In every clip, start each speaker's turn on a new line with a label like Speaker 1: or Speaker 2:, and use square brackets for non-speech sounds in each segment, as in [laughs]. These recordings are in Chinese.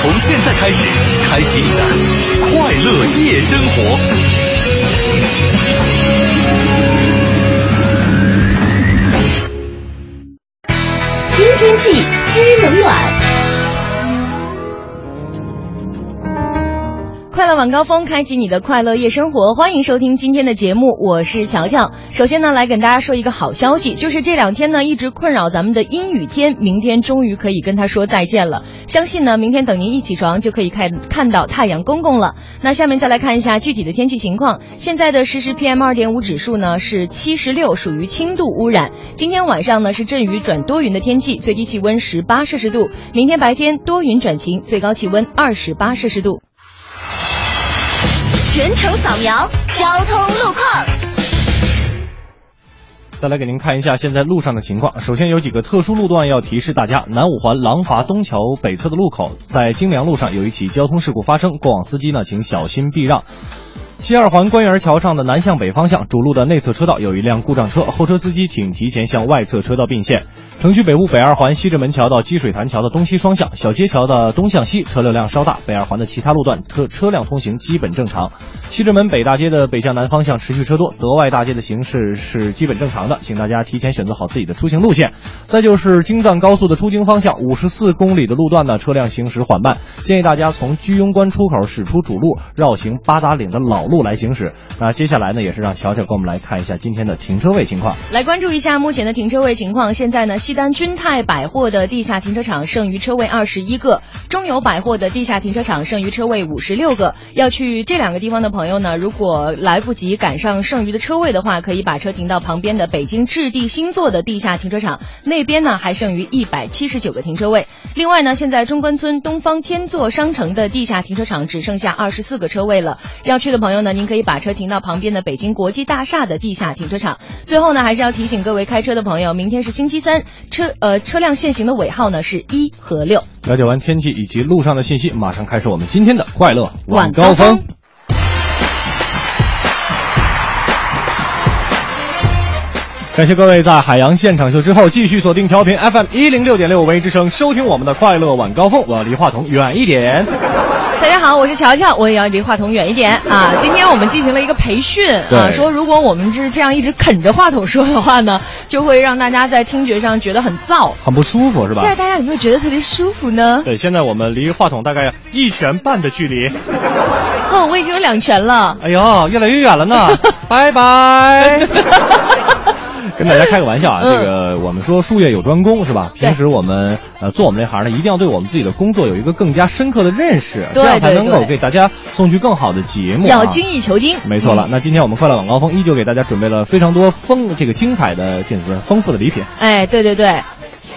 Speaker 1: 从现在开始，开启你的快乐夜生活。
Speaker 2: 新天气，知冷暖。
Speaker 3: 快乐晚高峰，开启你的快乐夜生活，欢迎收听今天的节目，我是乔乔。首先呢，来跟大家说一个好消息，就是这两天呢一直困扰咱们的阴雨天，明天终于可以跟他说再见了。相信呢，明天等您一起床就可以看看到太阳公公了。那下面再来看一下具体的天气情况。现在的实时 PM 二点五指数呢是七十六，属于轻度污染。今天晚上呢是阵雨转多云的天气，最低气温十八摄氏度。明天白天多云转晴，最高气温二十八摄氏度。
Speaker 2: 全程扫描交通路况。
Speaker 4: 再来给您看一下现在路上的情况。首先有几个特殊路段要提示大家：南五环廊坊东桥北侧的路口，在京良路上有一起交通事故发生，过往司机呢请小心避让。西二环官园桥上的南向北方向主路的内侧车道有一辆故障车，后车司机请提前向外侧车道并线。城区北部北二环西直门桥到积水潭桥的东西双向，小街桥的东向西车流量稍大，北二环的其他路段车车辆通行基本正常。西直门北大街的北向南方向持续车多，德外大街的形势是基本正常的，请大家提前选择好自己的出行路线。再就是京藏高速的出京方向，五十四公里的路段呢，车辆行驶缓慢，建议大家从居庸关出口驶出主路，绕行八达岭的老路来行驶。那接下来呢，也是让乔乔跟我们来看一下今天的停车位情况。
Speaker 3: 来关注一下目前的停车位情况。现在呢，西单君泰百货的地下停车场剩余车位二十一个，中友百货的地下停车场剩余车位五十六个。要去这两个地方的朋友呢，如果来不及赶上剩余的车位的话，可以把车停到旁边的北京置地星座的地下停车场，那边呢还剩余一百七十九个停车位。另外呢，现在中关村东方天座商城的地下停车场只剩下二十四个车位了。要去的朋友呢，您可以把车停到旁边的北京国际大厦的地下停车场。最后呢，还是要提醒各位开车的朋友，明天是星期三，车呃车辆限行的尾号呢是一和六。
Speaker 4: 了解完天气以及路上的信息，马上开始我们今天的快乐
Speaker 3: 晚
Speaker 4: 高
Speaker 3: 高峰。
Speaker 4: 感谢各位在海洋现场秀之后继续锁定调频 FM 一零六点六文艺之声，收听我们的快乐晚高峰。我要离话筒远一点。
Speaker 3: 大家好，我是乔乔，我也要离话筒远一点啊。今天我们进行了一个培训啊，说如果我们是这样一直啃着话筒说的话呢，就会让大家在听觉上觉得很燥。
Speaker 4: 很不舒服是吧
Speaker 3: 现？在大家有没有觉得特别舒服呢？
Speaker 4: 对，现在我们离话筒大概一拳半的距离。
Speaker 3: 哼，我已经有两拳了。
Speaker 4: 哎呦，越来越远了呢，[laughs] 拜拜。[laughs] [laughs] 跟大家开个玩笑啊，
Speaker 3: 嗯
Speaker 4: 这个我们说术业有专攻是吧？平时我们呃做我们这行呢，一定要对我们自己的工作有一个更加深刻的认识，这样才能够给大家送去更好的节目、啊。
Speaker 3: 要精益求精。
Speaker 4: 没错了，那今天我们快乐晚高峰依旧给大家准备了非常多丰这个精彩的电子丰富的礼品
Speaker 3: 哎，对对对，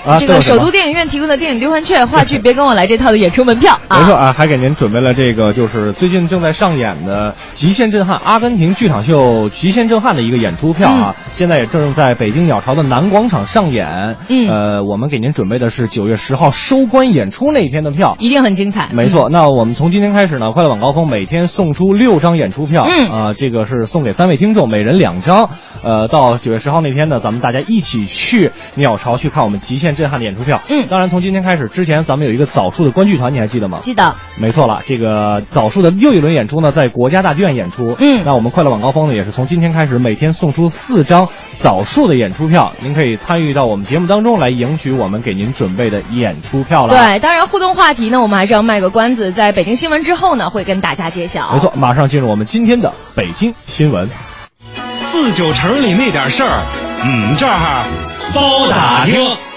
Speaker 4: 啊。
Speaker 3: 这个首
Speaker 4: 都
Speaker 3: 电影院提供的电影兑换券、话剧《别跟我来》这套的演出门票啊。
Speaker 4: 没错啊，还给您准备了这个，就是最近正在上演的《极限震撼》阿根廷剧场秀《极限震撼》的一个演出票啊，现在也正在北京鸟巢的南广场上演。
Speaker 3: 嗯
Speaker 4: 呃，我们给您准备的是九月十号收官演出那一天的票。
Speaker 3: 一定很精彩。
Speaker 4: 没错，那我们从今天开始呢，快乐晚高峰每天送出六张演出票，
Speaker 3: 嗯
Speaker 4: 啊、这个是送给三位听众，每人两张。呃，到九月十号那天呢，咱们大家一起去鸟巢去看我们极限震撼的演出票。
Speaker 3: 嗯
Speaker 4: 当然从今天开始，之前咱们有一个枣树的观剧团，你还记得吗？
Speaker 3: 记得
Speaker 4: 没错了，这个枣树的又一轮演出呢，在国家大剧院演出。
Speaker 3: 嗯
Speaker 4: 那我们快乐晚高峰呢，也是从今天开始，每天送出四张枣树的演出票，您可以参与到我们节目当中来赢取我们给您准备的演出票了。。
Speaker 3: 对，当然互动话题呢，我们还是要卖个关子，在北京新闻之后呢，会跟大家揭晓。
Speaker 4: 没错，马上进入我们今天的北京新闻。
Speaker 1: 四九城里那点事儿，嗯，这儿包打听。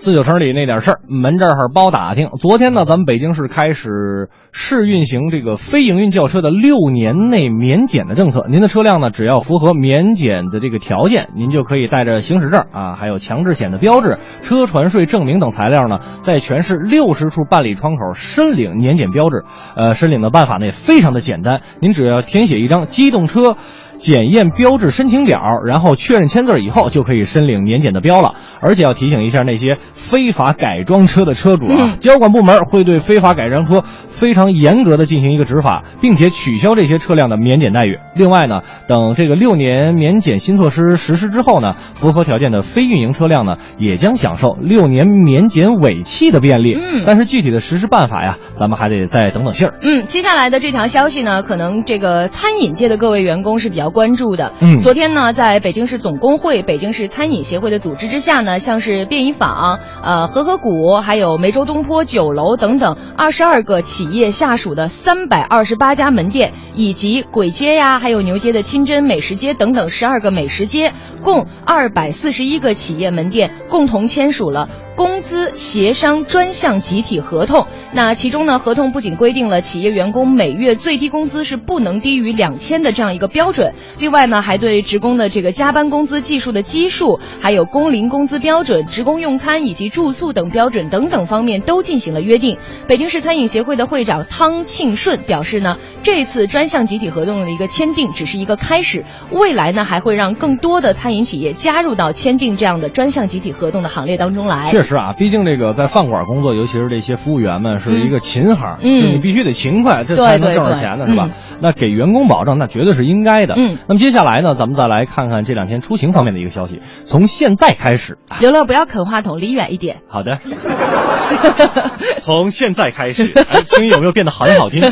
Speaker 4: 四九城里那点事儿，门这儿包打听。昨天呢，咱们北京市开始试运行这个非营运轿车的六年内免检的政策。您的车辆呢，只要符合免检的这个条件，您就可以带着行驶证啊，还有强制险的标志、车船税证明等材料呢，在全市六十处办理窗口申领年检标志。呃，申领的办法呢非常的简单，您只要填写一张机动车。检验标志申请表，然后确认签字以后，就可以申领年检的标了。而且要提醒一下那些非法改装车的车主啊，交管部门会对非法改装车非常严格的进行一个执法，并且取消这些车辆的免检待遇。另外呢，等这个六年免检新措施实施之后呢，符合条件的非运营车辆呢，也将享受六年免检尾气的便利。
Speaker 3: 嗯，
Speaker 4: 但是具体的实施办法呀，咱们还得再等等信儿。
Speaker 3: 嗯，接下来的这条消息呢，可能这个餐饮界的各位员工是比较。关注的，
Speaker 4: 嗯，
Speaker 3: 昨天呢，在北京市总工会、北京市餐饮协会的组织之下呢，像是便宜坊、呃和合谷，还有梅州东坡酒楼等等二十二个企业下属的三百二十八家门店，以及簋街呀，还有牛街的清真美食街等等十二个美食街，共二百四十一个企业门店，共同签署了。工资协商专项集体合同，那其中呢，合同不仅规定了企业员工每月最低工资是不能低于两千的这样一个标准，另外呢，还对职工的这个加班工资计数的基数，还有工龄工资标准、职工用餐以及住宿等标准等等方面都进行了约定。北京市餐饮协会的会长汤庆顺表示呢，这次专项集体合同的一个签订只是一个开始，未来呢还会让更多的餐饮企业加入到签订这样的专项集体合同的行列当中来。
Speaker 4: 确实啊，毕竟这个在饭馆工作，尤其是这些服务员们，是一个勤行，
Speaker 3: 嗯，
Speaker 4: 你必须得勤快，这才能挣着钱呢，是吧？那给员工保障，那绝对是应该的。
Speaker 3: 嗯，
Speaker 4: 那么接下来呢，咱们再来看看这两天出行方面的一个消息。从现在开始，
Speaker 3: 刘乐不要啃话筒，离远一点。
Speaker 4: 好的。[laughs] 从现在开始，哎，声音有没有变得很好听？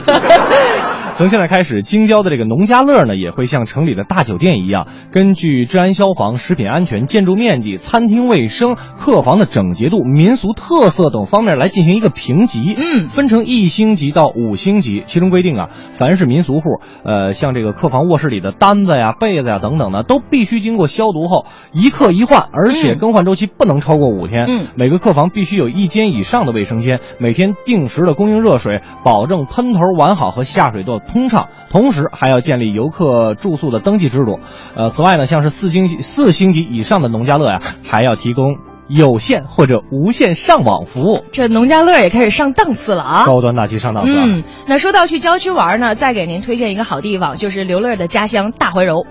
Speaker 4: 从现在开始，京郊的这个农家乐呢，也会像城里的大酒店一样，根据治安、消防、食品安全、建筑面积、餐厅卫生、客房的整洁度、民俗特色等方面来进行一个评级。
Speaker 3: 嗯，
Speaker 4: 分成一星级到五星级，其中规定啊，凡是民俗户，呃，像这个客房、卧室里的单子呀、被子呀等等呢，都必须经过消毒后一客一换，而且更换周期不能超过五天。
Speaker 3: 嗯，
Speaker 4: 每个客房必须有一间以上的卫生间，每天定时的供应热水，保证喷头完好和下水道。通畅，同时还要建立游客住宿的登记制度。呃，此外呢，像是四星级、四星级以上的农家乐呀，还要提供有线或者无线上网服务。
Speaker 3: 这农家乐也开始上档次了啊！
Speaker 4: 高端大气上档次。
Speaker 3: 嗯，那说到去郊区玩呢，再给您推荐一个好地方，就是刘乐的家乡大怀柔。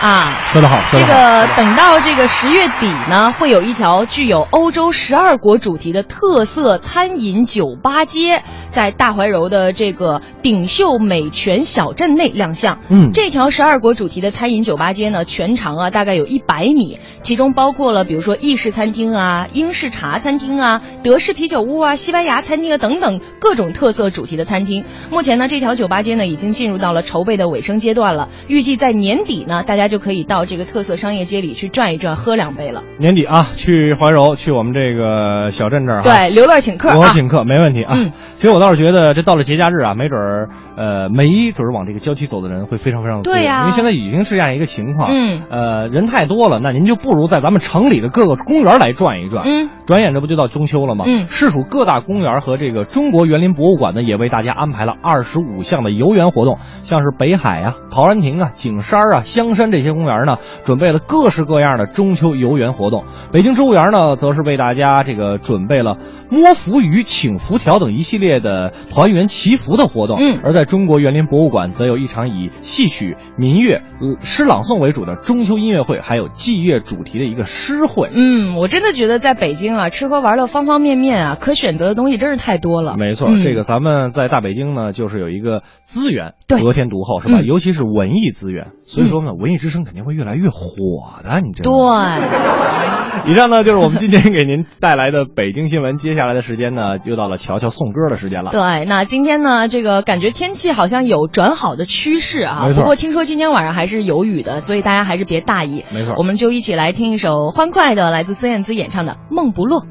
Speaker 3: 啊，
Speaker 4: 说得好，
Speaker 3: 这个等到这个十月底呢，会有一条具有欧洲十二国主题的特色餐饮酒吧街，在大怀柔的这个顶秀美泉小镇内亮相。
Speaker 4: 嗯，
Speaker 3: 这条十二国主题的餐饮酒吧街呢，全长啊大概有一百米，其中包括了比如说意式餐厅啊、英式茶餐厅啊、德式啤酒屋啊、西班牙餐厅啊等等各种特色主题的餐厅。目前呢，这条酒吧街呢已经进入到了筹备的尾声阶段了，预计在年底呢，大家。就可以到这个特色商业街里去转一转，喝两杯了。
Speaker 4: 年底啊，去怀柔，去我们这个小镇这儿。
Speaker 3: 对，刘乐请客，
Speaker 4: 我请客没问题啊。
Speaker 3: 嗯，
Speaker 4: 其实我倒是觉得，这到了节假日啊，没准儿呃，没准儿往这个郊区走的人会非常非常
Speaker 3: 多。对呀，
Speaker 4: 因为现在已经是这样一个情况。
Speaker 3: 嗯，
Speaker 4: 呃，人太多了，那您就不如在咱们城里的各个公园来转一转。
Speaker 3: 嗯，
Speaker 4: 转眼这不就到中秋了吗？
Speaker 3: 嗯，
Speaker 4: 市属各大公园和这个中国园林博物馆呢，也为大家安排了二十五项的游园活动，像是北海啊、陶然亭啊、景山啊、香山这些公园呢。准备了各式各样的中秋游园活动，北京植物园呢，则是为大家这个准备了摸浮鱼、请浮条等一系列的团圆祈福的活动。
Speaker 3: 嗯，
Speaker 4: 而在中国园林博物馆，则有一场以戏曲、民乐、诗朗诵为主的中秋音乐会，还有祭月主题的一个诗会。
Speaker 3: 嗯，我真的觉得在北京啊，吃喝玩乐方方面面啊，可选择的东西真是太多了。
Speaker 4: 没错，
Speaker 3: 嗯、
Speaker 4: 这个咱们在大北京呢，就是有一个资源
Speaker 3: 对
Speaker 4: 得天独厚，是吧？
Speaker 3: 嗯、
Speaker 4: 尤其是文艺资源，所以说呢，文艺之声肯定会越来越火的，你
Speaker 3: 这？
Speaker 4: 对。以上呢就是我们今天给您带来的北京新闻。接下来的时间呢，又到了乔乔送歌的时间了。
Speaker 3: 对，那今天呢，这个感觉天气好像有转好的趋势啊。不过听说今天晚上还是有雨的，所以大家还是别大意。
Speaker 4: 没错。
Speaker 3: 我们就一起来听一首欢快的，来自孙燕姿演唱
Speaker 5: 的《梦不落》。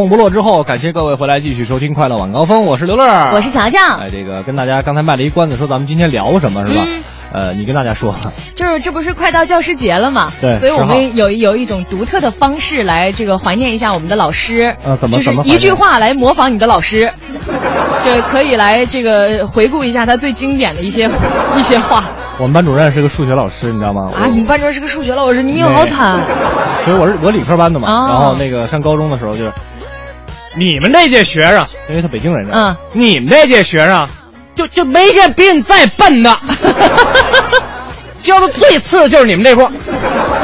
Speaker 5: 梦不落》
Speaker 4: 之后，感谢各位回来继续收听《快乐晚高峰》，我是刘乐，
Speaker 3: 我是乔乔
Speaker 4: 哎，这个跟大家刚才卖了一关子，说咱们今天聊什么是吧？
Speaker 3: 嗯
Speaker 4: 呃，你跟大家说，
Speaker 3: 就是这不是快到教师节了嘛？
Speaker 4: 对
Speaker 3: 所以我们有有一种独特的方式来这个怀念一下我们的老师。
Speaker 4: 呃怎么
Speaker 3: 就是
Speaker 4: 怎么怀念
Speaker 3: 一句话来模仿你的老师，[laughs] 这可以来这个回顾一下他最经典的一些一些话
Speaker 4: 我们班主任是个数学老师，你知道吗？
Speaker 3: 啊！你们班主任是个数学老师，你命好惨。
Speaker 4: 所以我是我理科班的嘛，
Speaker 3: 哦
Speaker 4: 然后那个上高中的时候就是，你们那届学生，因为他北京人，
Speaker 3: 嗯，
Speaker 4: 你们那届学生就就没见比你再笨的，教 [laughs] 的最次的就是你们这桌，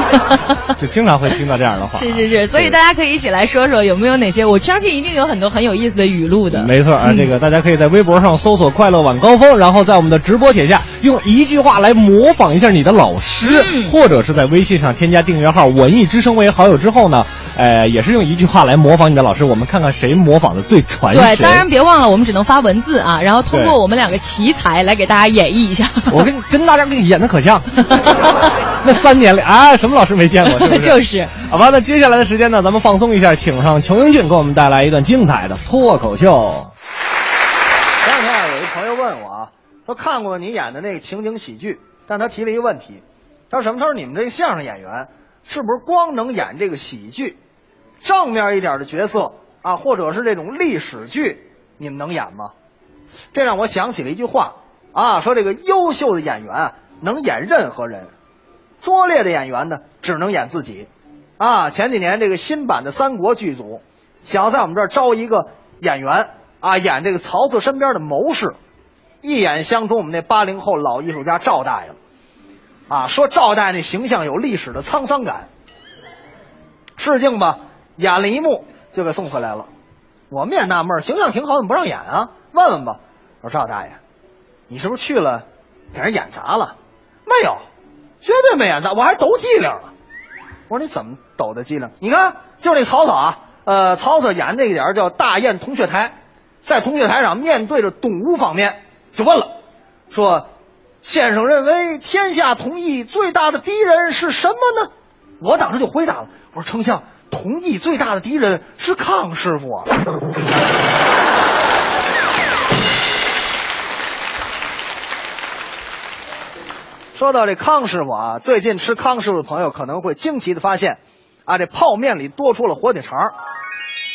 Speaker 4: [laughs] 就经常会听到这样的话。
Speaker 3: 是是是，所以大家可以一起来说说有没有哪些，我相信一定有很多很有意思的语录的。
Speaker 4: 没错啊，这个大家可以在微博上搜索“快乐晚高峰”，然后在我们的直播帖下用一句话来模仿一下你的老师，
Speaker 3: 嗯。
Speaker 4: 或者是在微信上添加订阅号“文艺之声”为好友之后呢，呃，也是用一句话来模仿你的老师，我们看看谁模仿的最传神。
Speaker 3: 对，当然别忘了，我们只能发文字啊，然后通过我们两个奇才来给大家演绎一下。
Speaker 4: 我跟跟大家给你演的可像，[laughs] 那三年里啊，什么老师没见过？是不是？
Speaker 3: 就是。
Speaker 4: 好吧，那接下来的时间呢，咱们放松一下，请上裘英俊给我们带来一段精彩的脱口秀。
Speaker 6: 前两天有一朋友问我啊，说看过你演的那个情景喜剧，但他提了一个问题，他说什么？他说你们这个相声演员是不是光能演这个喜剧，正面一点的角色啊，或者是这种历史剧，你们能演吗？这让我想起了一句话啊，说这个优秀的演员能演任何人，拙劣的演员呢只能演自己。啊，前几年这个新版的三国剧组想要在我们这儿招一个演员啊，演这个曹操身边的谋士，一眼相中我们那八零后老艺术家赵大爷了。啊，说赵大爷那形象有历史的沧桑感。试镜吧，演了一幕，就给送回来了。我们也纳闷，形象挺好，怎么不让演啊？问问吧。我说赵大爷，你是不是去了给人演砸了？没有，绝对没演砸，我还抖机灵了。我说你怎么抖的机灵？你看，就是那曹操啊，呃，曹操演那个点叫大雁铜雀台，在铜雀台上面对着东吴方面就问了，说先生认为天下统一最大的敌人是什么呢？我当时就回答了，我说丞相，统一最大的敌人是康师傅啊。[laughs] 说到这康师傅啊，最近吃康师傅的朋友可能会惊奇的发现，啊，这泡面里多出了火腿肠。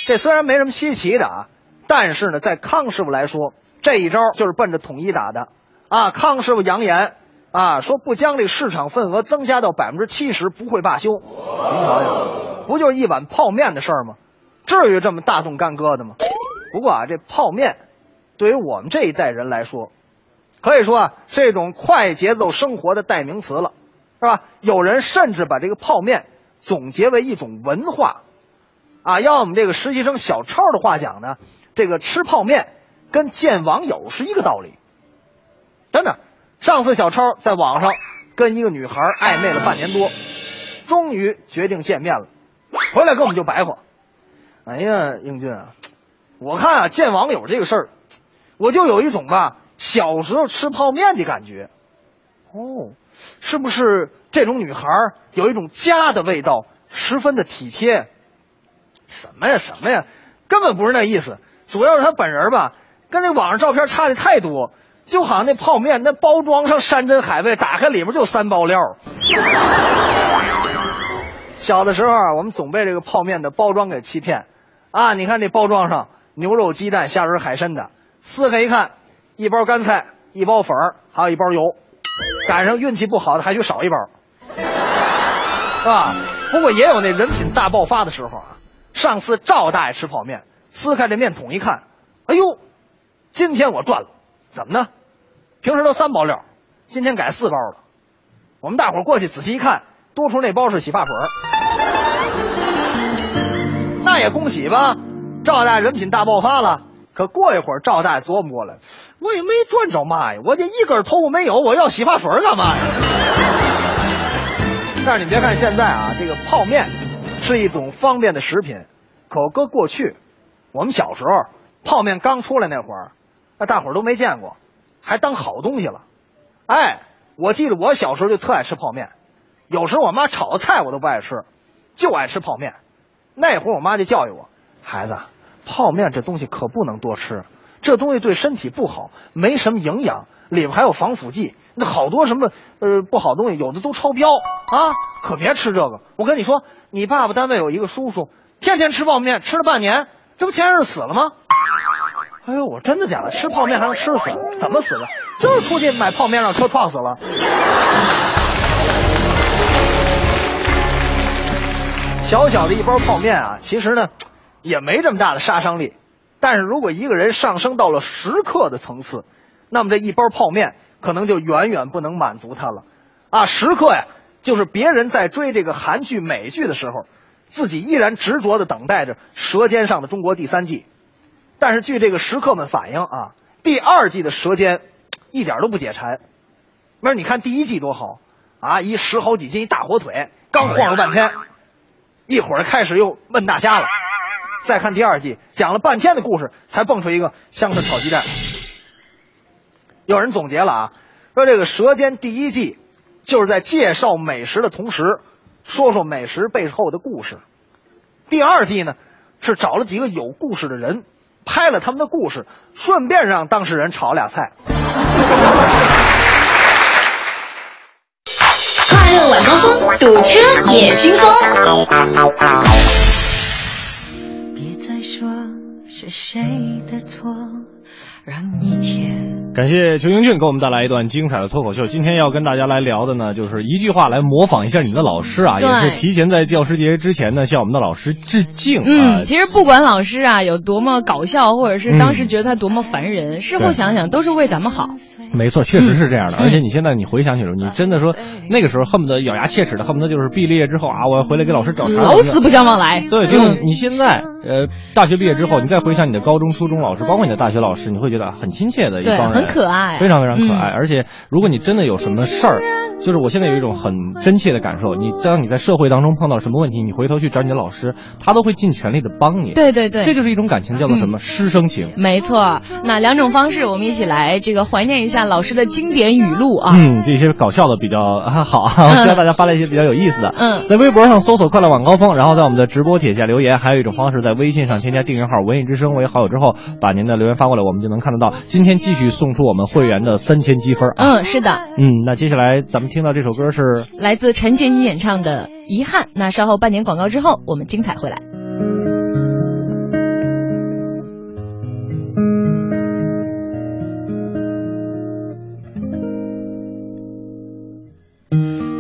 Speaker 6: 这虽然没什么稀奇的啊，但是呢，在康师傅来说，这一招就是奔着统一打的。啊，康师傅扬言啊，说不将这市场份额增加到百分之七十不会罢休。您瞧瞧，不就是一碗泡面的事儿吗？至于这么大动干戈的吗？不过啊，这泡面对于我们这一代人来说，可以说啊，这种快节奏生活的代名词了，是吧？有人甚至把这个泡面总结为一种文化，啊，要我们这个实习生小超的话讲呢，这个吃泡面跟见网友是一个道理。真的，上次小超在网上跟一个女孩暧昧了半年多，终于决定见面了，回来跟我们就白话：“哎呀，英俊啊，我看啊见网友这个事儿，我就有一种吧。”小时候吃泡面的感觉，哦，是不是这种女孩有一种家的味道，十分的体贴？什么呀什么呀，根本不是那意思，主要是她本人吧，跟那网上照片差的太多，就好像那泡面那包装上山珍海味，打开里面就三包料。小的时候啊，我们总被这个泡面的包装给欺骗，啊，你看这包装上牛肉、鸡蛋、虾仁、海参的，撕开一看。一包干菜，一包粉儿，还有一包油，赶上运气不好的还许少一包，是吧？不过也有那人品大爆发的时候啊。上次赵大爷吃泡面，撕开这面桶一看，哎呦，今天我赚了，怎么呢？平时都三包料，今天改四包了。我们大伙过去仔细一看，多出那包是洗发水那也恭喜吧，赵大人品大爆发了。可过一会儿，赵大爷琢磨过来，我也没赚着嘛呀，我这一根头发没有，我要洗发水干嘛呀？但是你别看现在啊，这个泡面是一种方便的食品，可搁过去，我们小时候泡面刚出来那会儿，那大伙儿都没见过，还当好东西了。哎，我记得我小时候就特爱吃泡面，有时候我妈炒的菜我都不爱吃，就爱吃泡面。那会儿我妈就教育我，孩子。泡面这东西可不能多吃，这东西对身体不好，没什么营养，里面还有防腐剂，那好多什么呃不好东西，有的都超标啊，可别吃这个。我跟你说，你爸爸单位有一个叔叔，天天吃泡面，吃了半年，这不前日死了吗？哎呦，我真的假的？吃泡面还能吃死？怎么死的？就是出去买泡面让车撞死了。小小的一包泡面啊，其实呢。也没这么大的杀伤力，但是如果一个人上升到了食客的层次，那么这一包泡面可能就远远不能满足他了。啊，食客呀，就是别人在追这个韩剧、美剧的时候，自己依然执着的等待着《舌尖上的中国》第三季。但是据这个食客们反映啊，第二季的《舌尖》一点都不解馋。没你看第一季多好啊，一十好几斤一大火腿，刚晃了半天，一会儿开始又问大虾了。再看第二季，讲了半天的故事，才蹦出一个香椿炒鸡蛋。有人总结了啊，说这个《舌尖》第一季就是在介绍美食的同时，说说美食背后的故事。第二季呢，是找了几个有故事的人，拍了他们的故事，顺便让当事人炒俩菜。
Speaker 2: 快乐晚高峰，堵车也轻松。
Speaker 5: 别再说是谁的错，让一切。
Speaker 4: 感谢裘英俊给我们带来一段精彩的脱口秀。今天要跟大家来聊的呢，就是一句话来模仿一下你的老师啊，也是提前在教师节之前呢向我们的老师致敬。
Speaker 3: 嗯，其实不管老师啊有多么搞笑，或者是当时觉得他多么烦人，事后想想都是为咱们好。
Speaker 4: 没错，确实是这样的。而且你现在你回想起来，你真的说那个时候恨不得咬牙切齿的，恨不得就是毕了业之后啊，我要回来给老师找茬，
Speaker 3: 老死不相往来。
Speaker 4: 对，就是你现在。呃，大学毕业之后，你再回想你的高中、初中老师，包括你的大学老师，你会觉得很亲切的一
Speaker 3: 对
Speaker 4: 帮人，
Speaker 3: 很可爱
Speaker 4: 非常非常可爱。
Speaker 3: 嗯
Speaker 4: 而且，如果你真的有什么事儿，就是我现在有一种很真切的感受，你当你在社会当中碰到什么问题，你回头去找你的老师，他都会尽全力的帮你。
Speaker 3: 对对对，
Speaker 4: 这就是一种感情，叫做什么？师生情。
Speaker 3: 没错。那两种方式，我们一起来这个怀念一下老师的经典语录啊。
Speaker 4: 嗯，这些搞笑的比较、啊、好啊，我希望大家发来一些比较有意思的。
Speaker 3: 嗯
Speaker 4: 在微博上搜索“快乐晚高峰”，然后在我们的直播帖下留言。还有一种方式，在微信上添加订阅号“文艺之声”为好友之后，把您的留言发过来，我们就能看得到。今天继续送出我们会员的三千积分。啊
Speaker 3: 嗯，是的，
Speaker 4: 嗯，那接下来咱们听到这首歌是
Speaker 3: 来自陈洁仪演唱的《遗憾》。那稍后半年广告之后，我们精彩回来。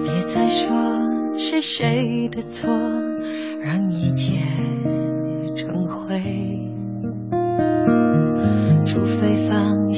Speaker 5: 别再说是谁的错，让一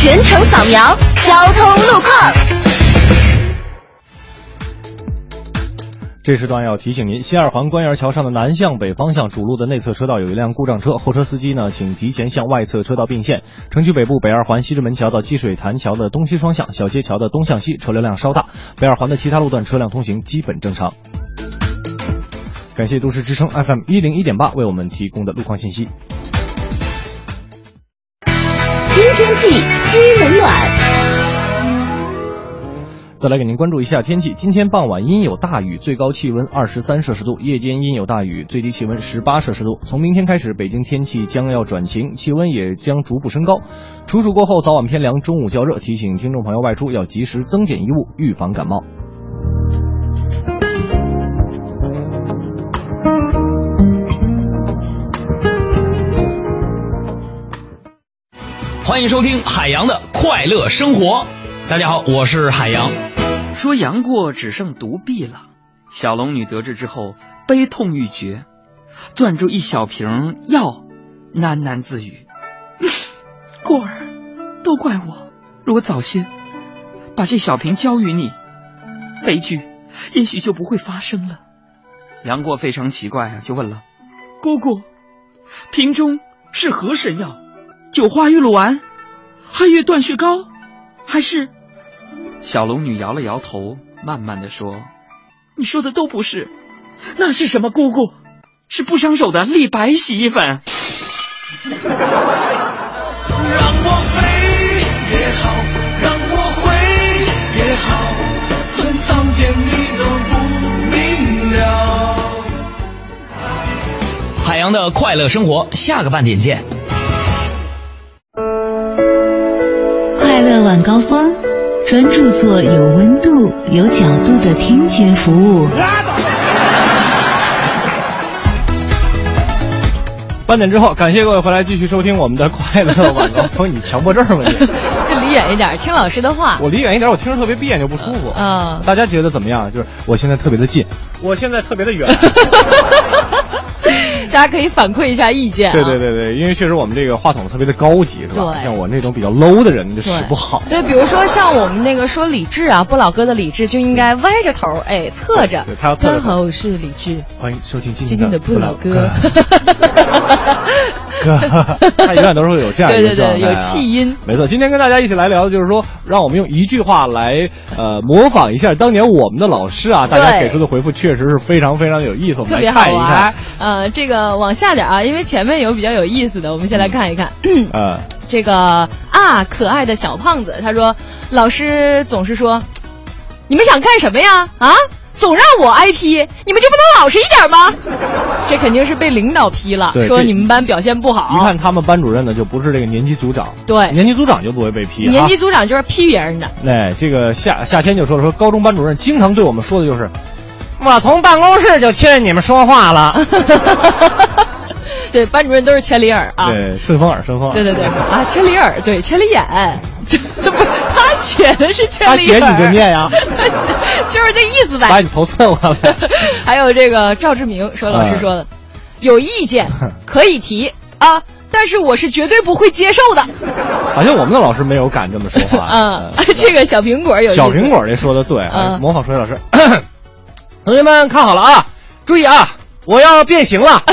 Speaker 2: 全程扫描交通路况。
Speaker 4: 这时段要提醒您，西二环官园桥上的南向北方向主路的内侧车道有一辆故障车，后车司机呢，请提前向外侧车道并线。城区北部北二环西直门桥到积水潭桥的东西双向，小街桥的东向西车流量稍大，北二环的其他路段车辆通行基本正常。感谢都市之声 FM 一零一点八为我们提供的路况信息。
Speaker 2: 听天气知冷暖。
Speaker 4: 再来给您关注一下天气。今天傍晚阴有大雨，最高气温二十三摄氏度；夜间阴有大雨，最低气温十八摄氏度。从明天开始，北京天气将要转晴，气温也将逐步升高。处暑过后，早晚偏凉，中午较热，提醒听众朋友外出要及时增减衣物，预防感冒。
Speaker 7: 欢迎收听海洋的快乐生活。大家好，我是海洋。
Speaker 8: 说杨过只剩独臂了，小龙女得知之后悲痛欲绝，攥住一小瓶药，喃喃自语：“ [laughs] 过儿，都怪我，如果早些把这小瓶交于你，悲剧也许就不会发生了。”杨过非常奇怪啊，就问了：“姑姑，瓶中是何神药？九花玉露丸，汉月断续膏，还是？”小龙女摇了摇头，慢慢的说：“你说的都不是，那是什么？姑姑，是不伤手的立白洗衣粉。”
Speaker 9: 让我飞也好，让我回也好，恨苍天你都不明了。
Speaker 7: 海洋的快乐生活，下个半点见。
Speaker 10: 快乐晚高峰，专注做有温度、有角度的听觉服务。
Speaker 4: 半点之后，感谢各位回来继续收听我们的快乐晚高峰。[laughs] 你强迫症吗你？
Speaker 3: 就离远一点，听老师的话。
Speaker 4: 我离远一点，我听着特别别扭不舒服。
Speaker 3: 嗯，
Speaker 4: 大家觉得怎么样？就是我现在特别的近，我现在特别的远。[laughs]
Speaker 3: 大家可以反馈一下意见、啊。
Speaker 4: 对对对对，因为确实我们这个话筒特别的高级，是吧？
Speaker 3: 对
Speaker 4: 像我那种比较 low 的人就使不好。
Speaker 3: 对，比如说像我们那个说李智啊，不老哥的李智就应该歪着头，哎，侧着。
Speaker 4: 对，他要侧着。
Speaker 3: 好，我是李智。
Speaker 4: 欢迎收听今
Speaker 3: 天
Speaker 4: 的
Speaker 3: 不老
Speaker 4: 哥。[laughs] 哥。他永远都是会有这样一个
Speaker 3: 对对对
Speaker 4: 状态啊
Speaker 3: 有气音
Speaker 4: 没错，今天跟大家一起来聊的就是说，让我们用一句话来呃模仿一下当年我们的老师啊，大家给出的回复确实是非常非常有意思，我们来看一看。。
Speaker 3: 呃，这个往下点啊，因为前面有比较有意思的，我们先来看一看。
Speaker 4: 呃，
Speaker 3: 这个啊，可爱的小胖子，他说，老师总是说，你们想干什么呀？啊，总让我挨批，你们就不能老实一点吗？这肯定是被领导批了，
Speaker 4: 对
Speaker 3: 说你们班表现不好。
Speaker 4: 一看他们班主任呢，就不是这个年级组长，
Speaker 3: 对
Speaker 4: 年级组长就不会被批啊。
Speaker 3: 年级组长就是批别人的。
Speaker 4: 哎，这个夏夏天就说了，说高中班主任经常对我们说的就是，我从办公室就听见你们说话了。[laughs]
Speaker 3: 对，班主任都是千里耳啊。
Speaker 4: 对，顺风耳，顺风耳。
Speaker 3: 对对对啊，千里耳，对，千里眼，不，[laughs] 他写的是千里眼，
Speaker 4: 他写你就念呀，[laughs]
Speaker 3: 就是这意思呗。
Speaker 4: 把你头蹭过来。
Speaker 3: 还有这个赵志明说，老师说的，有意见可以提啊，但是我是绝对不会接受的。
Speaker 4: 好像我们的老师没有敢这么说话。
Speaker 3: 嗯，这个小苹果有
Speaker 4: 小苹果这说的对，哎
Speaker 3: 嗯
Speaker 4: 模仿数学老师。同学们看好了啊，注意啊，我要变形了。[laughs]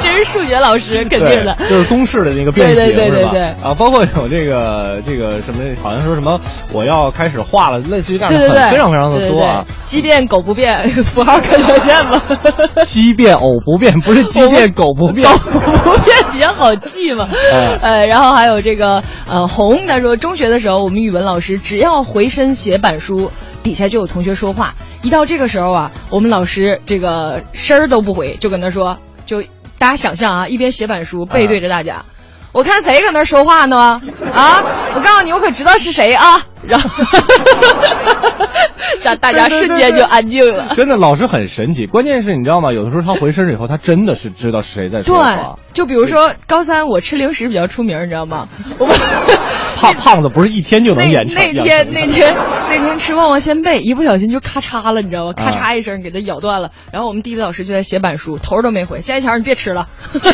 Speaker 3: 这是数学老师肯定的，
Speaker 4: 就是公式的那个变形
Speaker 3: 对对对对？对
Speaker 4: 啊，包括有这个这个什么，好像说什么我要开始画了，类似于这样的
Speaker 3: 对对对，
Speaker 4: 很非常非常的多啊。
Speaker 3: 对对鸡变狗不变，[laughs] 符号可小线吗？[laughs]
Speaker 4: 鸡变偶不变，不是鸡变狗不变。
Speaker 3: 狗不变比较好记嘛。
Speaker 4: 嗯
Speaker 3: 呃，然后还有这个呃红，他说中学的时候，我们语文老师只要回身写板书，底下就有同学说话。一到这个时候啊，我们老师这个声儿都不回，就跟他说，就大家想象啊，一边写板书背对着大家。我看谁搁那儿说话呢？啊！我告诉你，我可知道是谁啊！然后，[laughs] 大大家瞬间就安静了。
Speaker 4: 真的，老师很神奇。关键是你知道吗？有的时候他回身以后，他真的是知道谁在说
Speaker 3: 对
Speaker 4: 话。，
Speaker 3: 就比如说高三，我吃零食比较出名，你知道吗？我们 [laughs]
Speaker 4: 胖胖子不是一天就能
Speaker 3: 那
Speaker 4: 演成。
Speaker 3: 那天那天那天吃旺旺仙贝，一不小心就咔嚓了，你知道吗？咔嚓一声给它咬断了。然后我们地理老师就在写板书，头儿都没回。佳一强，你别吃了。[laughs]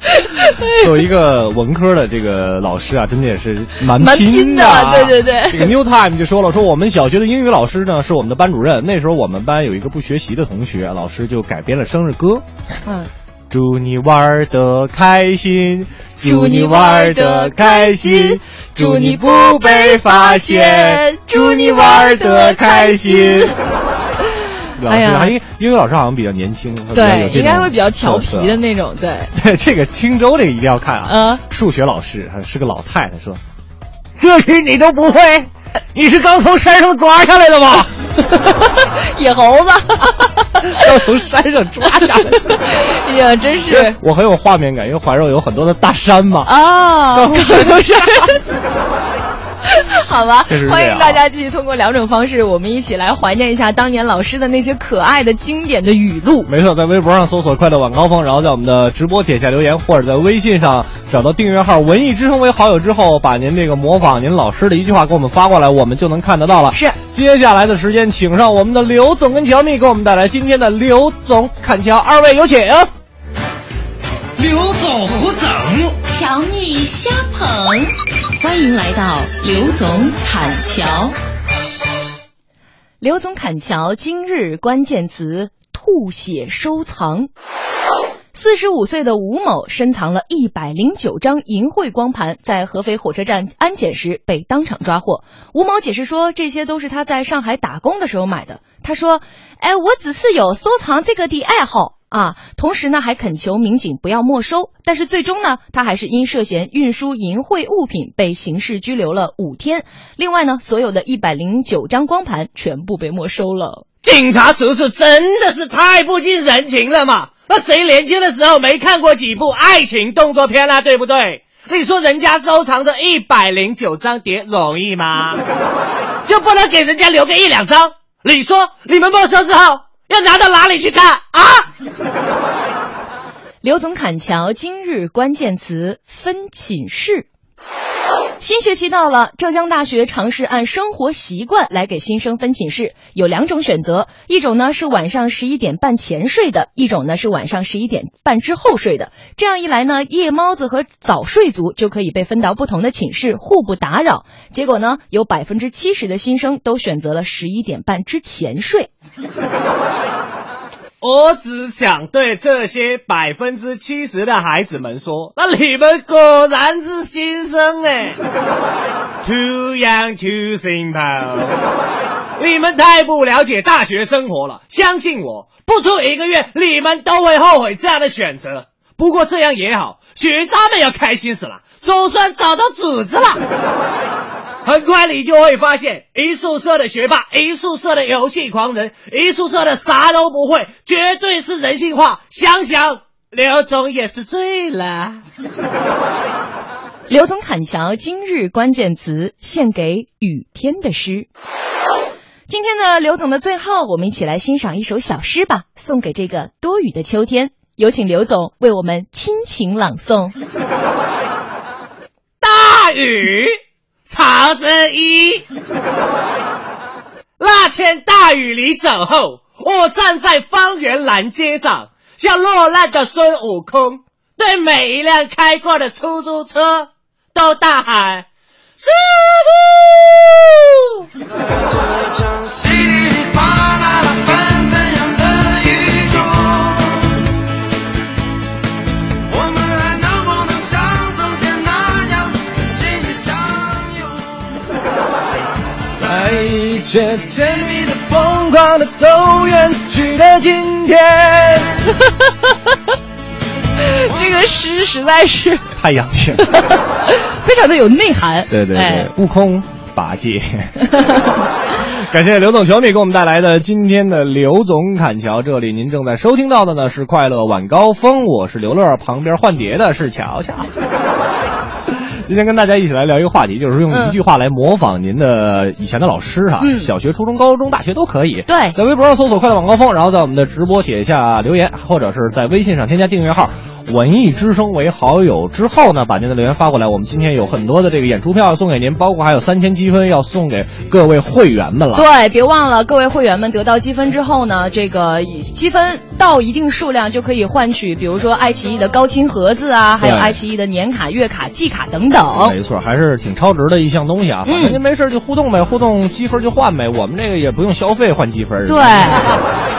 Speaker 3: [laughs]
Speaker 4: 作为一个文科的这个老师啊，真的也是蛮
Speaker 3: 蛮
Speaker 4: 拼
Speaker 3: 拼的
Speaker 4: 啊
Speaker 3: 对对对
Speaker 4: 这个 New Time 就说了，说我们小学的英语老师呢是我们的班主任，那时候我们班有一个不学习的同学，老师就改编了生日歌。
Speaker 3: 嗯，
Speaker 4: 祝你玩的开心，
Speaker 3: 祝你玩得开心，
Speaker 4: 祝你不被发现，祝你玩的开心。老师，
Speaker 3: 哎呀
Speaker 4: 还英英语老师好像比较年轻，
Speaker 3: 对，应该会比较调皮的那种。对，[laughs]
Speaker 4: 对，这个青州这个一定要看啊！
Speaker 3: 嗯
Speaker 4: 数学老师是个老太太说：“这题你都不会，你是刚从山上抓下来的吧？[laughs]
Speaker 3: 野猴子，[laughs]
Speaker 4: 要从山上抓下来。
Speaker 3: 哎呀，真是
Speaker 4: 我很有画面感，因为怀柔有很多的大山嘛。
Speaker 3: 啊，
Speaker 4: 刚从山上 [laughs]
Speaker 3: 好吧欢迎大家继续通过两种方式，我们一起来怀念一下当年老师的那些可爱的经典的语录。
Speaker 4: 没错，在微博上搜索“快乐晚高峰”，然后在我们的直播底下留言，或者在微信上找到订阅号“文艺之声”为好友之后，把您这个模仿您老师的一句话给我们发过来，我们就能看得到了。
Speaker 3: 是，
Speaker 4: 接下来的时间，请上我们的刘总跟乔蜜给我们带来今天的刘总侃乔，二位有请。
Speaker 9: 刘总胡整，
Speaker 2: 乔蜜瞎捧，欢迎来到刘总砍桥。
Speaker 3: 刘总砍桥今日关键词：吐血收藏。四十五岁的吴某深藏了一百零九张淫秽光盘，在合肥火车站安检时被当场抓获。吴某解释说，这些都是他在上海打工的时候买的。他说：“哎，我只是有收藏这个的爱好啊。”同时呢，还恳求民警不要没收。但是最终呢，他还是因涉嫌运输淫秽物品被刑事拘留了五天。另外呢，所有的一百零九张光盘全部被没收了。
Speaker 11: 警察叔叔真的是太不近人情了嘛！那谁年轻的时候没看过几部爱情动作片啊？对不对？你说人家收藏着一百零九张碟容易吗？[laughs] 就不能给人家留个一两张？你说你们没收之后要拿到哪里去看啊？
Speaker 3: 刘总砍桥今日关键词分寝室。新学期到了，浙江大学尝试按生活习惯来给新生分寝室，有两种选择，一种呢是晚上十一点半前睡的，一种呢是晚上十一点半之后睡的。这样一来呢，夜猫子和早睡族就可以被分到不同的寝室，互不打扰。结果呢，有百分之七十的新生都选择了十一点半之前睡。
Speaker 11: 我只想对这些百分之七十的孩子们说，那你们果然是新生哎，[laughs] Too young, too simple。你们太不了解大学生活了，相信我，不出一个月，你们都会后悔这样的选择。不过这样也好，学渣们要开心死了，总算找到组织了。很快你就会发现，一宿舍的学霸，一宿舍的游戏狂人，一宿舍的啥都不会，绝对是人性化。想想刘总也是醉了。[laughs]
Speaker 3: 刘总砍桥今日关键词献给雨天的诗。今天的刘总的最后，我们一起来欣赏一首小诗吧，送给这个多雨的秋天。有请刘总为我们亲情朗诵。
Speaker 11: 大雨。曹真一，那天大雨里走后，我站在方圆蓝街上，像落难的孙悟空，对每一辆开过的出租车都大喊：“师傅！”
Speaker 9: 一切甜蜜的、疯狂的都远去的今天。[laughs]
Speaker 3: 这个诗实在是
Speaker 4: 太洋气了，[laughs]
Speaker 3: 非常的有内涵。
Speaker 4: 对对对，
Speaker 3: 哎
Speaker 4: 悟空八戒。[laughs] 感谢刘总小米给我们带来的今天的刘总砍桥。这里您正在收听到的呢是快乐晚高峰，我是刘乐，旁边换碟的是乔乔。今天跟大家一起来聊一个话题，就是用一句话来模仿您的以前的老师哈，
Speaker 3: 嗯。
Speaker 4: 小学、初中、高中、大学都可以。
Speaker 3: 对。
Speaker 4: 在微博上搜索“快乐晚高峰”，然后在我们的直播帖下留言，或者是在微信上添加订阅号“文艺之声”为好友之后呢，把您的留言发过来。我们今天有很多的这个演出票要送给您，包括还有三千积分要送给各位会员们了。
Speaker 3: 对，别忘了各位会员们得到积分之后呢，这个积分到一定数量就可以换取，比如说爱奇艺的高清盒子啊，还有爱奇艺的年卡、月卡、季卡等等。
Speaker 4: 没错，还是挺超值的一项东西啊。反正您没事就互动呗，互动积分就换呗。我们这个也不用消费换积分。
Speaker 3: 对，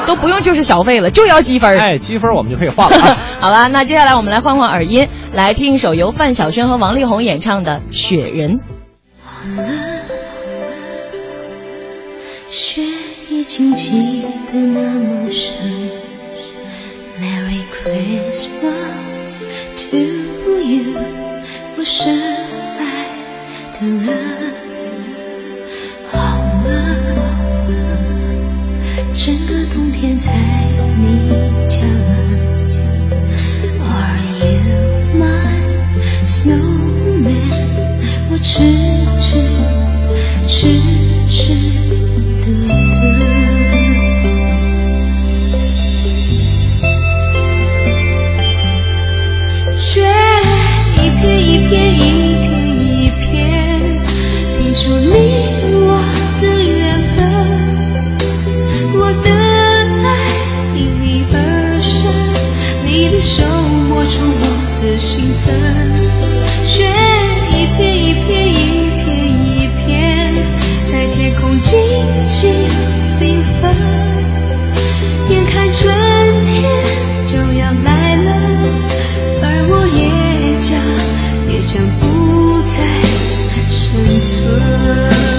Speaker 3: 都不用就是小费了，就要积分。
Speaker 4: 哎，积分我们就可以换了啊。[laughs]
Speaker 3: 好吧，那接下来我们来换换耳音，来听一首由范晓萱和王力宏演唱的《雪人》。
Speaker 5: 雪已经积得那么深。Merry Christmas to you，我深爱的人。整个冬天在你家门。Are you my snowman？我痴痴痴痴的等。雪一片一片一片一片，拼出你心疼。雪一片一片一片一片，在天空静静缤纷。眼看春天就要来了，而我也将也将不再生存。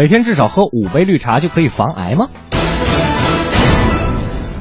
Speaker 7: 每天
Speaker 4: 至少喝五杯绿茶就可以防癌吗？